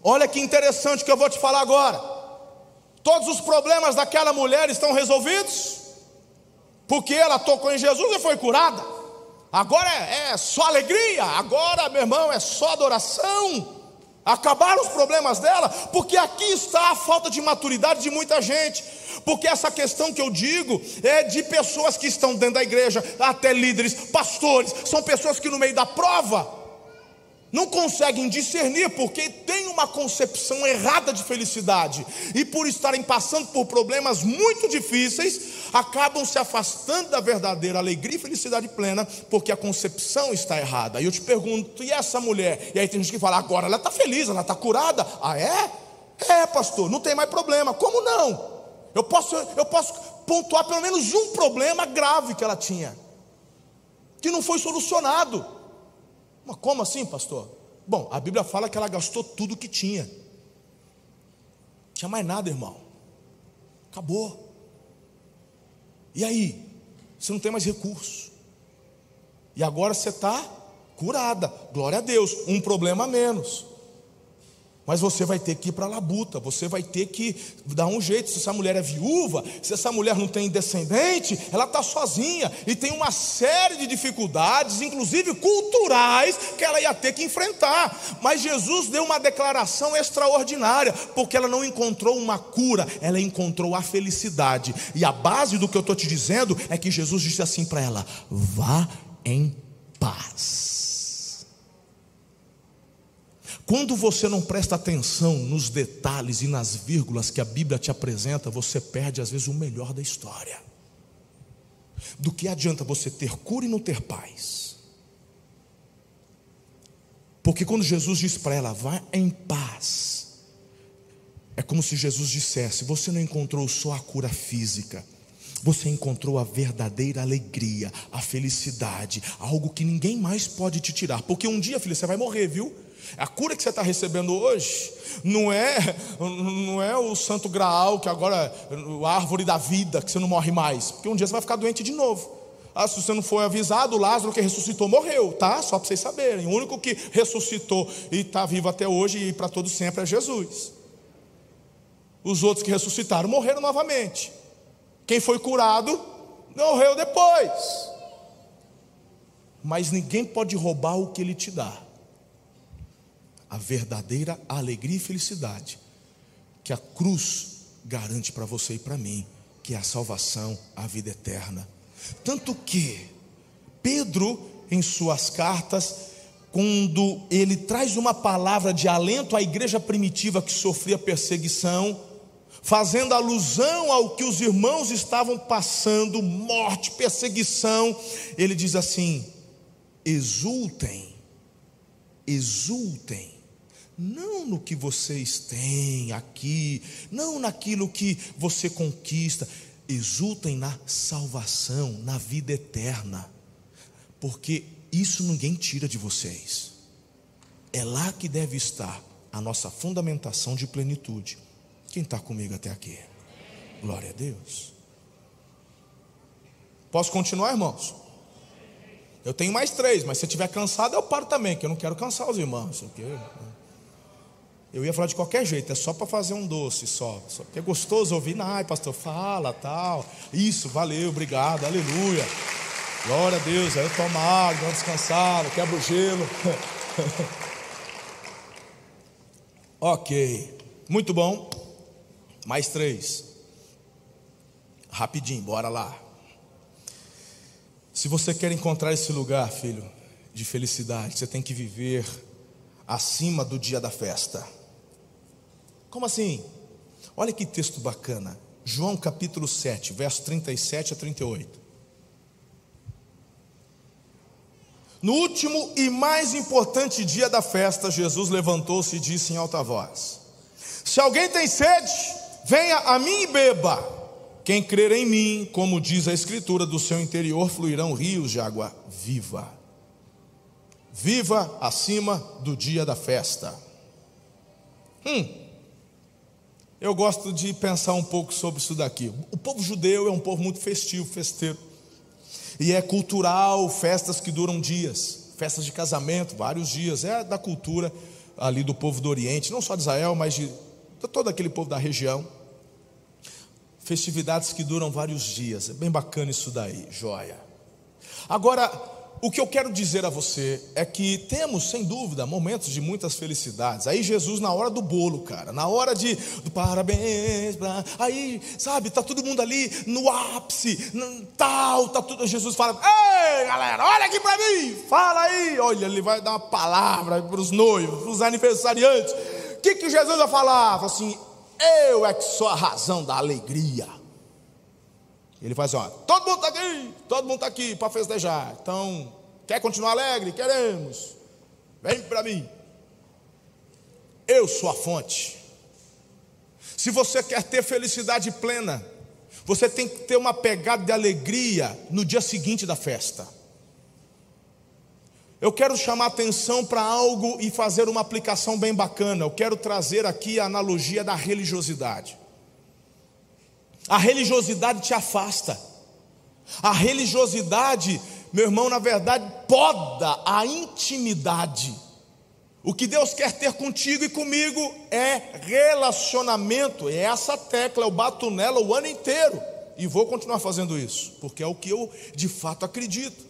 Olha que interessante que eu vou te falar agora. Todos os problemas daquela mulher estão resolvidos? Porque ela tocou em Jesus e foi curada. Agora é, é só alegria, agora, meu irmão, é só adoração. Acabaram os problemas dela, porque aqui está a falta de maturidade de muita gente. Porque essa questão que eu digo é de pessoas que estão dentro da igreja, até líderes, pastores, são pessoas que no meio da prova não conseguem discernir porque têm uma concepção errada de felicidade e por estarem passando por problemas muito difíceis, acabam se afastando da verdadeira alegria e felicidade plena porque a concepção está errada. E eu te pergunto, e essa mulher? E aí tem gente que fala, agora ela está feliz, ela está curada. Ah, é? É, pastor, não tem mais problema. Como não? Eu posso, eu posso pontuar pelo menos um problema grave que ela tinha, que não foi solucionado. Mas como assim, pastor? Bom, a Bíblia fala que ela gastou tudo que tinha. tinha mais nada, irmão. Acabou. E aí? Você não tem mais recurso. E agora você está curada. Glória a Deus. Um problema a menos. Mas você vai ter que ir para a labuta, você vai ter que dar um jeito. Se essa mulher é viúva, se essa mulher não tem descendente, ela está sozinha e tem uma série de dificuldades, inclusive culturais, que ela ia ter que enfrentar. Mas Jesus deu uma declaração extraordinária, porque ela não encontrou uma cura, ela encontrou a felicidade. E a base do que eu estou te dizendo é que Jesus disse assim para ela: vá em paz. Quando você não presta atenção nos detalhes e nas vírgulas que a Bíblia te apresenta, você perde às vezes o melhor da história. Do que adianta você ter cura e não ter paz? Porque quando Jesus diz para ela, vá em paz, é como se Jesus dissesse: você não encontrou só a cura física, você encontrou a verdadeira alegria, a felicidade, algo que ninguém mais pode te tirar. Porque um dia, filha, você vai morrer, viu? A cura que você está recebendo hoje não é, não é o santo graal, que agora a árvore da vida, que você não morre mais, porque um dia você vai ficar doente de novo. Ah, se você não foi avisado, o Lázaro que ressuscitou morreu, tá? Só para vocês saberem. O único que ressuscitou e está vivo até hoje e para todo sempre é Jesus. Os outros que ressuscitaram morreram novamente. Quem foi curado morreu depois. Mas ninguém pode roubar o que ele te dá a verdadeira alegria e felicidade que a cruz garante para você e para mim, que é a salvação, a vida eterna. Tanto que Pedro, em suas cartas, quando ele traz uma palavra de alento à igreja primitiva que sofria perseguição, fazendo alusão ao que os irmãos estavam passando, morte, perseguição, ele diz assim: exultem, exultem não no que vocês têm aqui, não naquilo que você conquista, exultem na salvação, na vida eterna, porque isso ninguém tira de vocês, é lá que deve estar a nossa fundamentação de plenitude. Quem está comigo até aqui? Glória a Deus. Posso continuar, irmãos? Eu tenho mais três, mas se estiver cansado, eu paro também, que eu não quero cansar os irmãos. Okay? Eu ia falar de qualquer jeito, é só para fazer um doce só. só porque é gostoso ouvir, ai, pastor, fala, tal. Isso, valeu, obrigado, aleluia. Glória a Deus, aí eu tomo água, dou descansado, quebro o gelo. ok, muito bom. Mais três. Rapidinho, bora lá. Se você quer encontrar esse lugar, filho, de felicidade, você tem que viver acima do dia da festa. Como assim? Olha que texto bacana. João capítulo 7, verso 37 a 38. No último e mais importante dia da festa, Jesus levantou-se e disse em alta voz: Se alguém tem sede, venha a mim e beba. Quem crer em mim, como diz a Escritura, do seu interior fluirão rios de água viva. Viva acima do dia da festa. Hum, eu gosto de pensar um pouco sobre isso daqui. O povo judeu é um povo muito festivo, festeiro. E é cultural, festas que duram dias, festas de casamento, vários dias. É da cultura ali do povo do Oriente, não só de Israel, mas de todo aquele povo da região. Festividades que duram vários dias. É bem bacana isso daí, joia. Agora, o que eu quero dizer a você é que temos, sem dúvida, momentos de muitas felicidades. Aí Jesus na hora do bolo, cara, na hora de do parabéns, aí, sabe, tá todo mundo ali no ápice, tal, tá tudo. Jesus fala: "Ei, galera, olha aqui para mim. Fala aí". Olha, ele vai dar uma palavra para os noivos, para os aniversariantes. O que que Jesus vai falar? Fala assim: "Eu é que sou a razão da alegria". Ele faz assim: ó, todo mundo está aqui, todo mundo está aqui para festejar. Então, quer continuar alegre? Queremos. Vem para mim. Eu sou a fonte. Se você quer ter felicidade plena, você tem que ter uma pegada de alegria no dia seguinte da festa. Eu quero chamar atenção para algo e fazer uma aplicação bem bacana. Eu quero trazer aqui a analogia da religiosidade. A religiosidade te afasta. A religiosidade, meu irmão, na verdade, poda a intimidade. O que Deus quer ter contigo e comigo é relacionamento. É essa tecla, eu bato nela o ano inteiro. E vou continuar fazendo isso, porque é o que eu de fato acredito.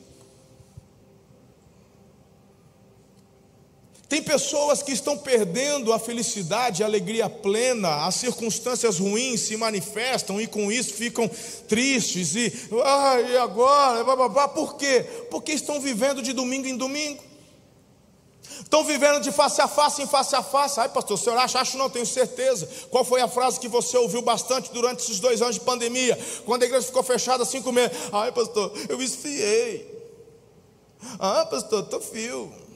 Tem pessoas que estão perdendo a felicidade, a alegria plena, as circunstâncias ruins se manifestam e com isso ficam tristes e, ah, e agora? Por quê? Porque estão vivendo de domingo em domingo. Estão vivendo de face a face em face a face. Ai, pastor, o senhor acha? Acho não, tenho certeza. Qual foi a frase que você ouviu bastante durante esses dois anos de pandemia? Quando a igreja ficou fechada cinco meses. Ai, pastor, eu esfiei. Ah, pastor, estou fio.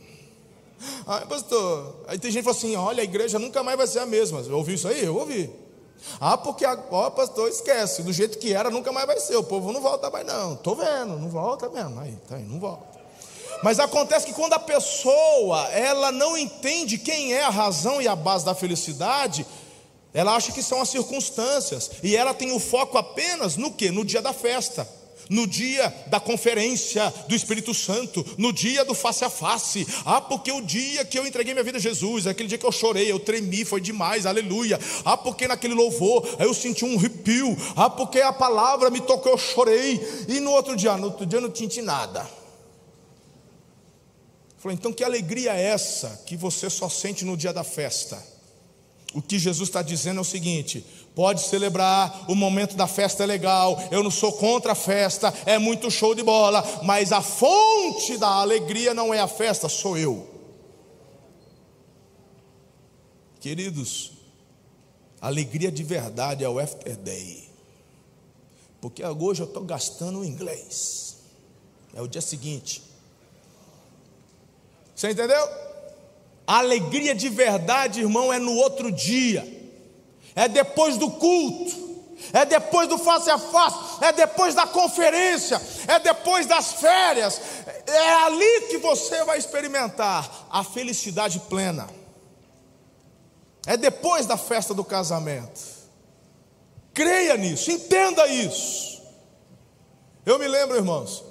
Ai, pastor. Aí tem gente que fala assim: olha, a igreja nunca mais vai ser a mesma. Eu ouvi isso aí? Eu ouvi. Ah, porque agora, pastor, esquece. Do jeito que era, nunca mais vai ser. O povo não volta mais, não. Estou vendo, não volta mesmo. Aí, tá aí, não volta. Mas acontece que quando a pessoa ela não entende quem é a razão e a base da felicidade, ela acha que são as circunstâncias e ela tem o foco apenas no que? No dia da festa no dia da conferência do Espírito Santo, no dia do face a face. Ah, porque o dia que eu entreguei minha vida a Jesus, aquele dia que eu chorei, eu tremi, foi demais, aleluia. Ah, porque naquele louvor eu senti um arrepio. Ah, porque a palavra me tocou, eu chorei. E no outro dia, no outro dia eu não senti nada. Falou, então que alegria é essa que você só sente no dia da festa? O que Jesus está dizendo é o seguinte: Pode celebrar, o momento da festa é legal, eu não sou contra a festa, é muito show de bola, mas a fonte da alegria não é a festa, sou eu. Queridos, alegria de verdade é o after day, porque hoje eu estou gastando o inglês, é o dia seguinte. Você entendeu? A alegria de verdade, irmão, é no outro dia é depois do culto, é depois do face a face, é depois da conferência, é depois das férias, é ali que você vai experimentar a felicidade plena. É depois da festa do casamento. Creia nisso, entenda isso. Eu me lembro, irmãos,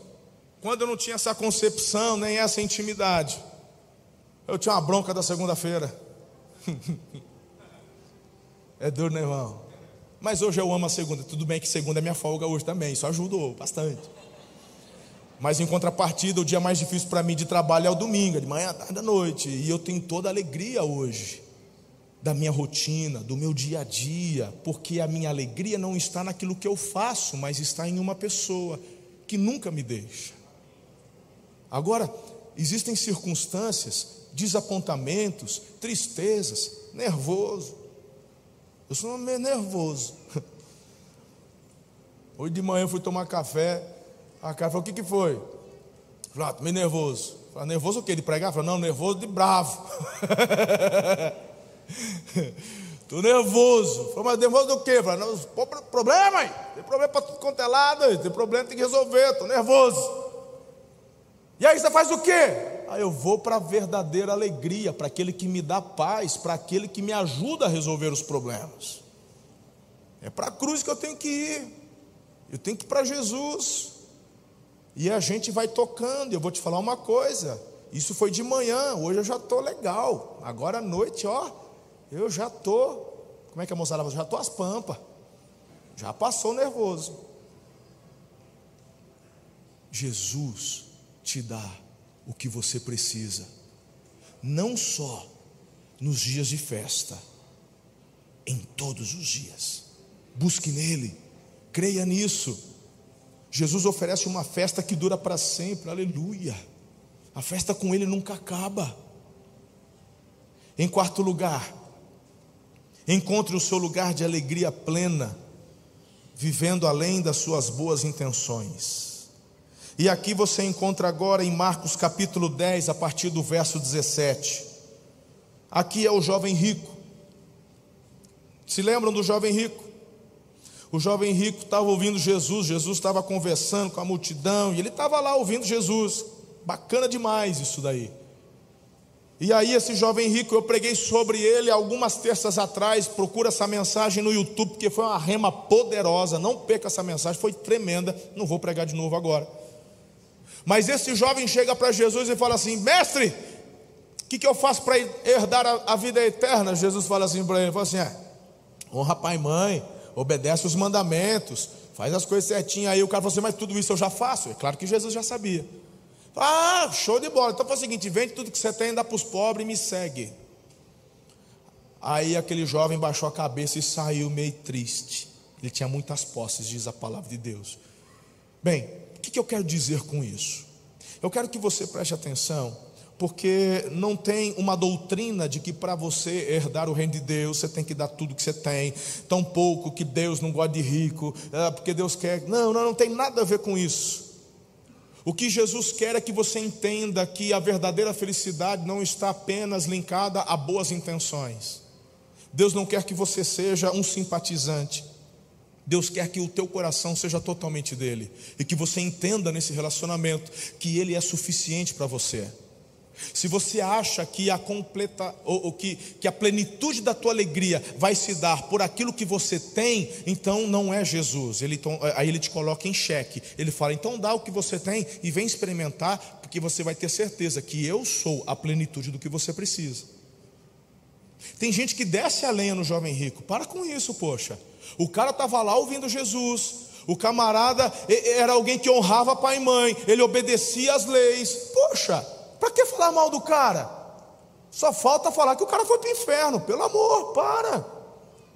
quando eu não tinha essa concepção, nem essa intimidade, eu tinha uma bronca da segunda-feira. É duro, né, irmão? Mas hoje eu amo a segunda. Tudo bem que segunda é minha folga hoje também. Isso ajudou bastante. Mas em contrapartida, o dia mais difícil para mim de trabalho é o domingo, de manhã, tarde, à noite. E eu tenho toda a alegria hoje da minha rotina, do meu dia a dia, porque a minha alegria não está naquilo que eu faço, mas está em uma pessoa que nunca me deixa. Agora, existem circunstâncias, desapontamentos, tristezas, nervoso, eu sou meio nervoso. Hoje de manhã eu fui tomar café. A cara falou: O que, que foi? Falei: ah, meio nervoso. Falei, nervoso o quê? De pregar? Falei: Não, nervoso de bravo. Estou nervoso. Falei, mas nervoso do quê? Falei, não, problema aí. Tem problema para tudo quanto é lado. Tem problema, tem que resolver. Estou nervoso. E aí você faz o quê? Aí eu vou para a verdadeira alegria, para aquele que me dá paz, para aquele que me ajuda a resolver os problemas. É para a cruz que eu tenho que ir. Eu tenho que ir para Jesus. E a gente vai tocando. Eu vou te falar uma coisa. Isso foi de manhã. Hoje eu já estou legal. Agora à noite, ó, eu já estou. Como é que a moçada fala? Já estou às pampas. Já passou nervoso. Jesus te dá o que você precisa, não só nos dias de festa, em todos os dias. Busque nele, creia nisso. Jesus oferece uma festa que dura para sempre, aleluia. A festa com ele nunca acaba. Em quarto lugar, encontre o seu lugar de alegria plena, vivendo além das suas boas intenções. E aqui você encontra agora em Marcos capítulo 10, a partir do verso 17. Aqui é o jovem rico. Se lembram do jovem rico? O jovem rico estava ouvindo Jesus, Jesus estava conversando com a multidão, e ele estava lá ouvindo Jesus. Bacana demais isso daí. E aí, esse jovem rico, eu preguei sobre ele algumas terças atrás. Procura essa mensagem no YouTube, porque foi uma rema poderosa. Não perca essa mensagem, foi tremenda. Não vou pregar de novo agora. Mas esse jovem chega para Jesus e fala assim: Mestre, o que, que eu faço para herdar a, a, vida eterna? Jesus fala assim para ele: fala assim, é, honra pai e mãe, obedece os mandamentos, faz as coisas certinhas. Aí o cara falou assim: Mas tudo isso eu já faço. É claro que Jesus já sabia. Ah, show de bola. Então foi o seguinte: vende tudo que você tem, dá para os pobres e me segue. Aí aquele jovem baixou a cabeça e saiu meio triste. Ele tinha muitas posses, diz a palavra de Deus. Bem, o que eu quero dizer com isso? Eu quero que você preste atenção, porque não tem uma doutrina de que para você herdar o reino de Deus você tem que dar tudo que você tem, tão pouco que Deus não gosta de rico, é, porque Deus quer. Não, não, não tem nada a ver com isso. O que Jesus quer é que você entenda que a verdadeira felicidade não está apenas linkada a boas intenções. Deus não quer que você seja um simpatizante. Deus quer que o teu coração seja totalmente dele e que você entenda nesse relacionamento que ele é suficiente para você. Se você acha que a completa ou, ou, que, que a plenitude da tua alegria vai se dar por aquilo que você tem, então não é Jesus. Ele, então, aí ele te coloca em xeque. Ele fala: então dá o que você tem e vem experimentar, porque você vai ter certeza que eu sou a plenitude do que você precisa. Tem gente que desce a lenha no jovem rico. Para com isso, poxa. O cara estava lá ouvindo Jesus. O camarada era alguém que honrava pai e mãe. Ele obedecia às leis. Poxa. Para que falar mal do cara? Só falta falar que o cara foi para o inferno. Pelo amor, para.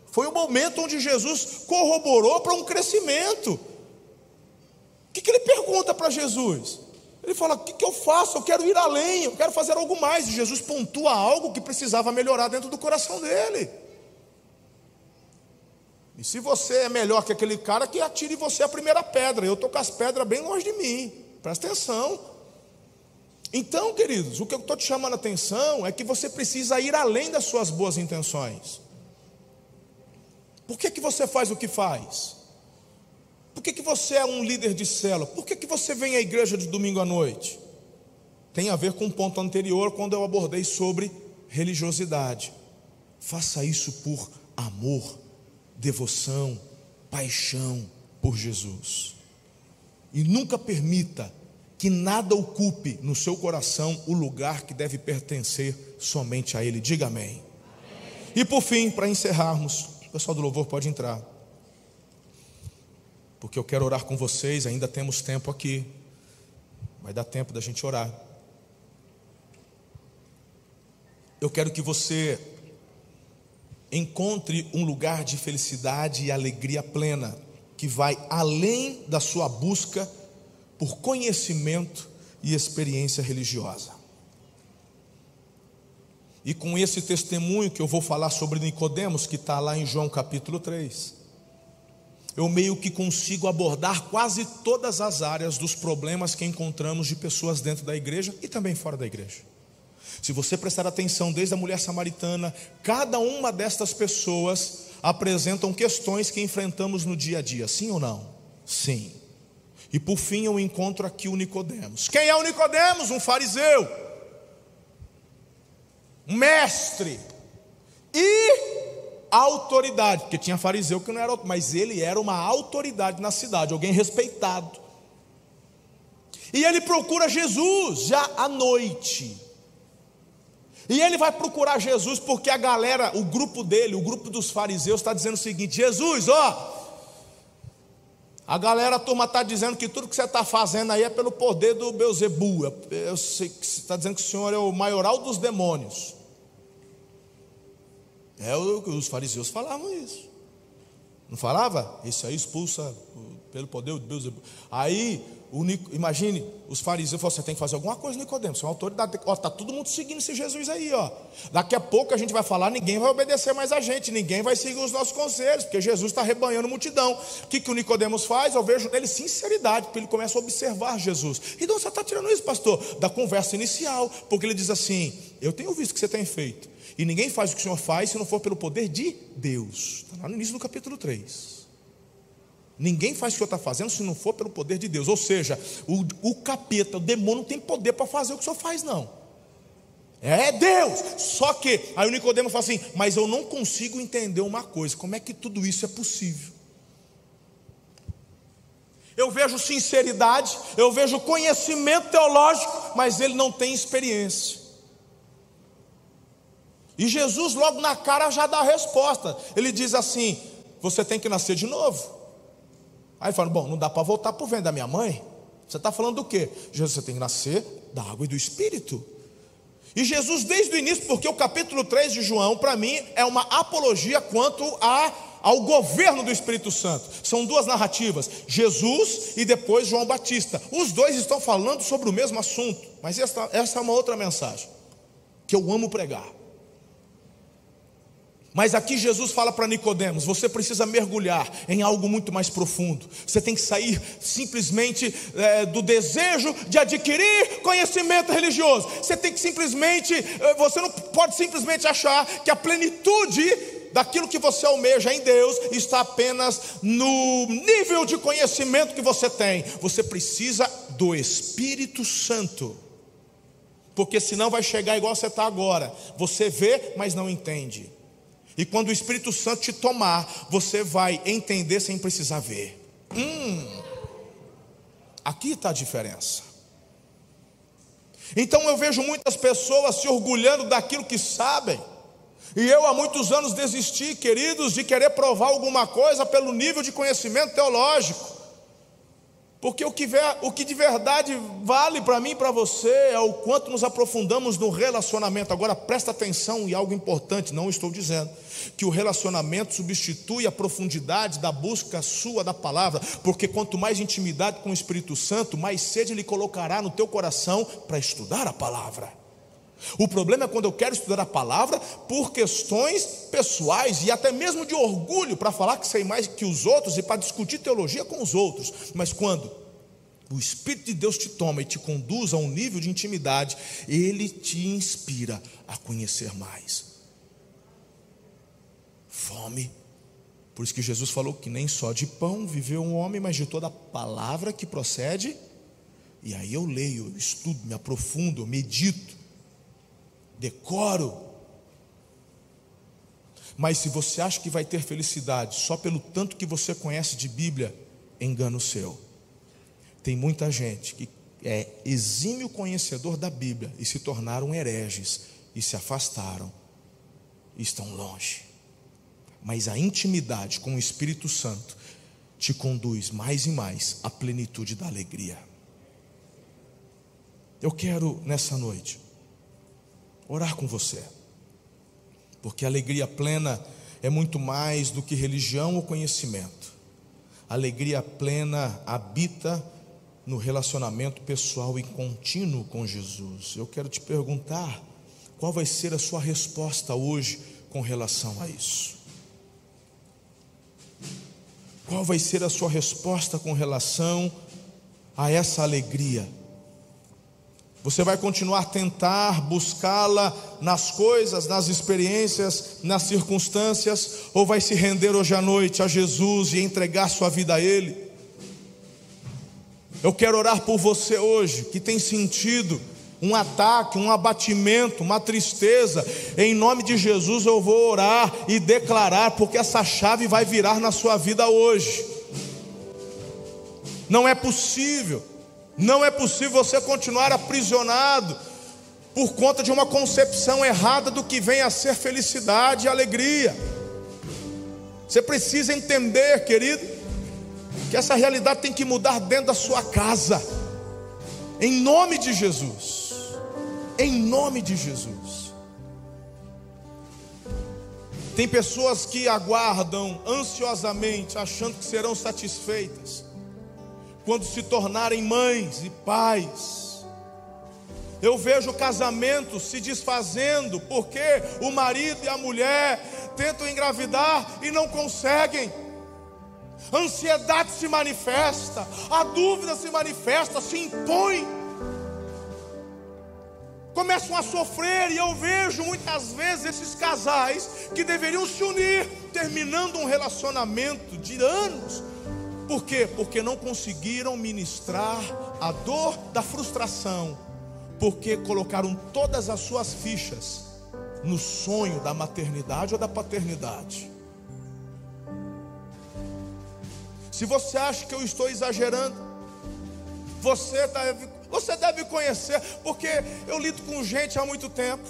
Foi o momento onde Jesus corroborou para um crescimento. O que, que ele pergunta para Jesus? Ele fala: O que, que eu faço? Eu quero ir além, eu quero fazer algo mais. E Jesus pontua algo que precisava melhorar dentro do coração dele. E se você é melhor que aquele cara, que atire você a primeira pedra. Eu estou com as pedras bem longe de mim. Presta atenção. Então, queridos, o que eu estou te chamando a atenção é que você precisa ir além das suas boas intenções. Por que, que você faz o que faz? Por que, que você é um líder de célula? Por que, que você vem à igreja de domingo à noite? Tem a ver com o um ponto anterior, quando eu abordei sobre religiosidade. Faça isso por amor, devoção, paixão por Jesus. E nunca permita que nada ocupe no seu coração o lugar que deve pertencer somente a Ele. Diga amém. amém. E por fim, para encerrarmos, o pessoal do louvor pode entrar, porque eu quero orar com vocês. Ainda temos tempo aqui, vai dar tempo da gente orar. Eu quero que você encontre um lugar de felicidade e alegria plena, que vai além da sua busca por conhecimento e experiência religiosa. E com esse testemunho que eu vou falar sobre Nicodemos, que está lá em João capítulo 3, eu meio que consigo abordar quase todas as áreas dos problemas que encontramos de pessoas dentro da igreja e também fora da igreja. Se você prestar atenção, desde a mulher samaritana, cada uma destas pessoas apresentam questões que enfrentamos no dia a dia, sim ou não? Sim. E por fim eu encontro aqui o Nicodemos. Quem é o Nicodemos? Um fariseu. Um mestre. E autoridade, porque tinha fariseu que não era, mas ele era uma autoridade na cidade, alguém respeitado. E ele procura Jesus já à noite. E ele vai procurar Jesus porque a galera, o grupo dele, o grupo dos fariseus, está dizendo o seguinte: Jesus, ó, a galera, a turma está dizendo que tudo que você está fazendo aí é pelo poder do Beuzebu. Você está dizendo que o Senhor é o maioral dos demônios. É o que os fariseus falavam isso. Não falava? Esse aí expulsa pelo poder de Beuzebu. Aí o, imagine, os fariseus falaram: você tem que fazer alguma coisa, Nicodemos, você é uma autoridade. Ó, tá todo mundo seguindo esse Jesus aí, ó. Daqui a pouco a gente vai falar, ninguém vai obedecer mais a gente, ninguém vai seguir os nossos conselhos, porque Jesus está rebanhando multidão. O que, que o Nicodemos faz? Eu vejo nele sinceridade, porque ele começa a observar Jesus. E de onde você está tirando isso, pastor? Da conversa inicial, porque ele diz assim: Eu tenho visto o que você tem feito, e ninguém faz o que o Senhor faz se não for pelo poder de Deus. Está lá no início do capítulo 3. Ninguém faz o que o senhor está fazendo se não for pelo poder de Deus. Ou seja, o, o capeta, o demônio não tem poder para fazer o que o senhor faz, não. É Deus. Só que, aí o Nicodemo fala assim: Mas eu não consigo entender uma coisa: como é que tudo isso é possível? Eu vejo sinceridade, eu vejo conhecimento teológico, mas ele não tem experiência. E Jesus, logo na cara, já dá a resposta. Ele diz assim: Você tem que nascer de novo. Aí fala: Bom, não dá para voltar para o ventre da minha mãe. Você está falando do quê? Jesus, tem que nascer da água e do espírito. E Jesus, desde o início, porque o capítulo 3 de João, para mim, é uma apologia quanto a, ao governo do Espírito Santo. São duas narrativas: Jesus e depois João Batista. Os dois estão falando sobre o mesmo assunto, mas essa, essa é uma outra mensagem que eu amo pregar. Mas aqui Jesus fala para Nicodemos: você precisa mergulhar em algo muito mais profundo. Você tem que sair simplesmente é, do desejo de adquirir conhecimento religioso. Você tem que simplesmente, é, você não pode simplesmente achar que a plenitude daquilo que você almeja em Deus está apenas no nível de conhecimento que você tem. Você precisa do Espírito Santo. Porque senão vai chegar igual você está agora. Você vê, mas não entende. E quando o Espírito Santo te tomar, você vai entender sem precisar ver. Hum, aqui está a diferença. Então eu vejo muitas pessoas se orgulhando daquilo que sabem. E eu há muitos anos desisti, queridos, de querer provar alguma coisa pelo nível de conhecimento teológico. Porque o que, o que de verdade vale para mim e para você é o quanto nos aprofundamos no relacionamento. Agora presta atenção e algo importante, não estou dizendo que o relacionamento substitui a profundidade da busca sua da palavra, porque quanto mais intimidade com o Espírito Santo, mais sede ele colocará no teu coração para estudar a palavra. O problema é quando eu quero estudar a palavra por questões pessoais e até mesmo de orgulho para falar que sei mais que os outros e para discutir teologia com os outros. Mas quando o Espírito de Deus te toma e te conduz a um nível de intimidade, ele te inspira a conhecer mais. Fome. Por isso que Jesus falou que nem só de pão viveu um homem, mas de toda a palavra que procede. E aí eu leio, eu estudo, me aprofundo, eu medito decoro. Mas se você acha que vai ter felicidade só pelo tanto que você conhece de Bíblia, engano seu. Tem muita gente que é exímio conhecedor da Bíblia e se tornaram hereges e se afastaram e estão longe. Mas a intimidade com o Espírito Santo te conduz mais e mais à plenitude da alegria. Eu quero nessa noite orar com você. Porque alegria plena é muito mais do que religião ou conhecimento. alegria plena habita no relacionamento pessoal e contínuo com Jesus. Eu quero te perguntar, qual vai ser a sua resposta hoje com relação a isso? Qual vai ser a sua resposta com relação a essa alegria? Você vai continuar a tentar buscá-la nas coisas, nas experiências, nas circunstâncias, ou vai se render hoje à noite a Jesus e entregar sua vida a Ele? Eu quero orar por você hoje que tem sentido um ataque, um abatimento, uma tristeza. Em nome de Jesus eu vou orar e declarar, porque essa chave vai virar na sua vida hoje. Não é possível não é possível você continuar aprisionado por conta de uma concepção errada do que vem a ser felicidade e alegria. Você precisa entender, querido, que essa realidade tem que mudar dentro da sua casa, em nome de Jesus. Em nome de Jesus. Tem pessoas que aguardam ansiosamente, achando que serão satisfeitas quando se tornarem mães e pais. Eu vejo casamentos se desfazendo porque o marido e a mulher tentam engravidar e não conseguem. A ansiedade se manifesta, a dúvida se manifesta, se impõe. Começam a sofrer, e eu vejo muitas vezes esses casais que deveriam se unir, terminando um relacionamento de anos, Por quê? Porque não conseguiram ministrar a dor da frustração, porque colocaram todas as suas fichas no sonho da maternidade ou da paternidade. Se você acha que eu estou exagerando, você deve, você deve conhecer, porque eu lido com gente há muito tempo.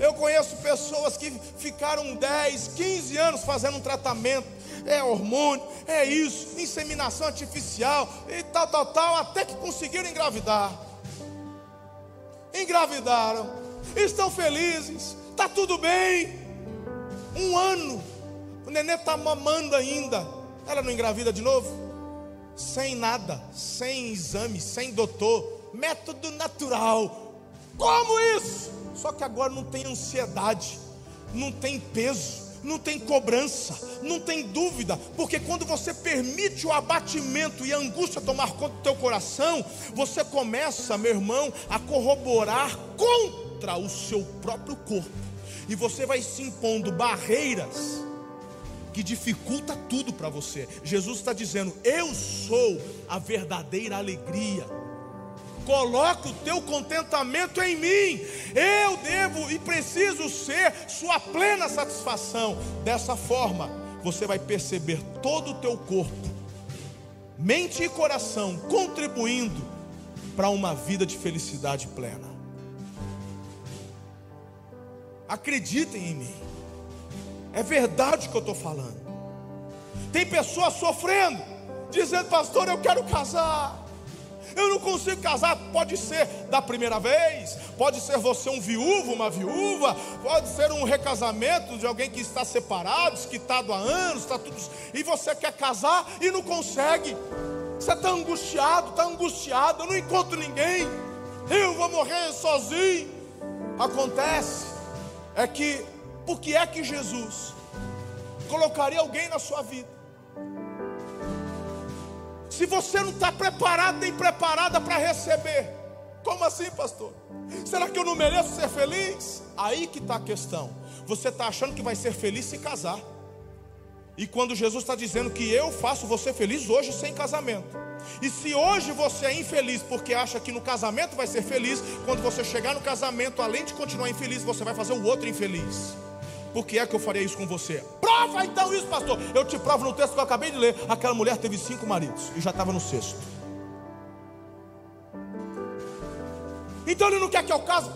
Eu conheço pessoas que ficaram 10, 15 anos fazendo um tratamento, é hormônio, é isso, inseminação artificial e tal, tal, tal, até que conseguiram engravidar. Engravidaram, estão felizes, está tudo bem. Um ano, o neném está mamando ainda. Ela não engravida de novo? Sem nada, sem exame, sem doutor, método natural. Como isso? Só que agora não tem ansiedade, não tem peso, não tem cobrança, não tem dúvida, porque quando você permite o abatimento e a angústia tomar conta do teu coração, você começa, meu irmão, a corroborar contra o seu próprio corpo, e você vai se impondo barreiras que dificulta tudo para você. Jesus está dizendo: Eu sou a verdadeira alegria. Coloca o teu contentamento em mim. Eu devo e preciso ser sua plena satisfação. Dessa forma, você vai perceber todo o teu corpo, mente e coração contribuindo para uma vida de felicidade plena. Acreditem em mim. É verdade o que eu estou falando. Tem pessoas sofrendo, dizendo, pastor, eu quero casar. Eu não consigo casar. Pode ser da primeira vez, pode ser você um viúvo, uma viúva, pode ser um recasamento de alguém que está separado, esquitado há anos, está tudo. E você quer casar e não consegue. Você está angustiado, está angustiado, eu não encontro ninguém. Eu vou morrer sozinho. Acontece é que por que é que Jesus colocaria alguém na sua vida? Se você não está preparado nem preparada para receber, como assim, pastor? Será que eu não mereço ser feliz? Aí que está a questão. Você está achando que vai ser feliz se casar. E quando Jesus está dizendo que eu faço você feliz hoje sem casamento. E se hoje você é infeliz porque acha que no casamento vai ser feliz, quando você chegar no casamento, além de continuar infeliz, você vai fazer o outro infeliz. Por que é que eu faria isso com você? Prova então isso, pastor. Eu te provo no texto que eu acabei de ler. Aquela mulher teve cinco maridos e já estava no sexto. Então ele não quer que eu case?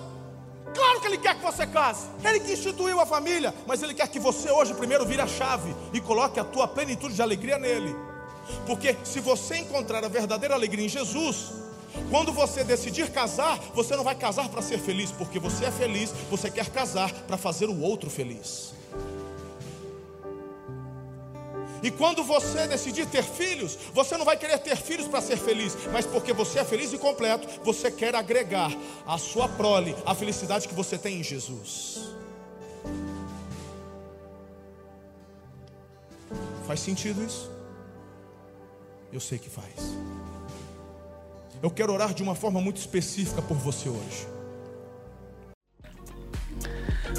Claro que ele quer que você case. Ele que instituiu a família, mas ele quer que você hoje primeiro vire a chave e coloque a tua plenitude de alegria nele. Porque se você encontrar a verdadeira alegria em Jesus, quando você decidir casar, você não vai casar para ser feliz, porque você é feliz, você quer casar para fazer o outro feliz. E quando você decidir ter filhos, você não vai querer ter filhos para ser feliz, mas porque você é feliz e completo, você quer agregar à sua prole a felicidade que você tem em Jesus. Faz sentido isso? Eu sei que faz. Eu quero orar de uma forma muito específica por você hoje.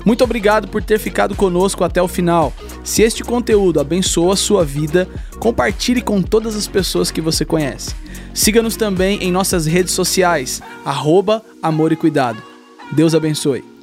Muito obrigado por ter ficado conosco até o final. Se este conteúdo abençoa a sua vida, compartilhe com todas as pessoas que você conhece. Siga-nos também em nossas redes sociais, arroba Amor e Cuidado. Deus abençoe.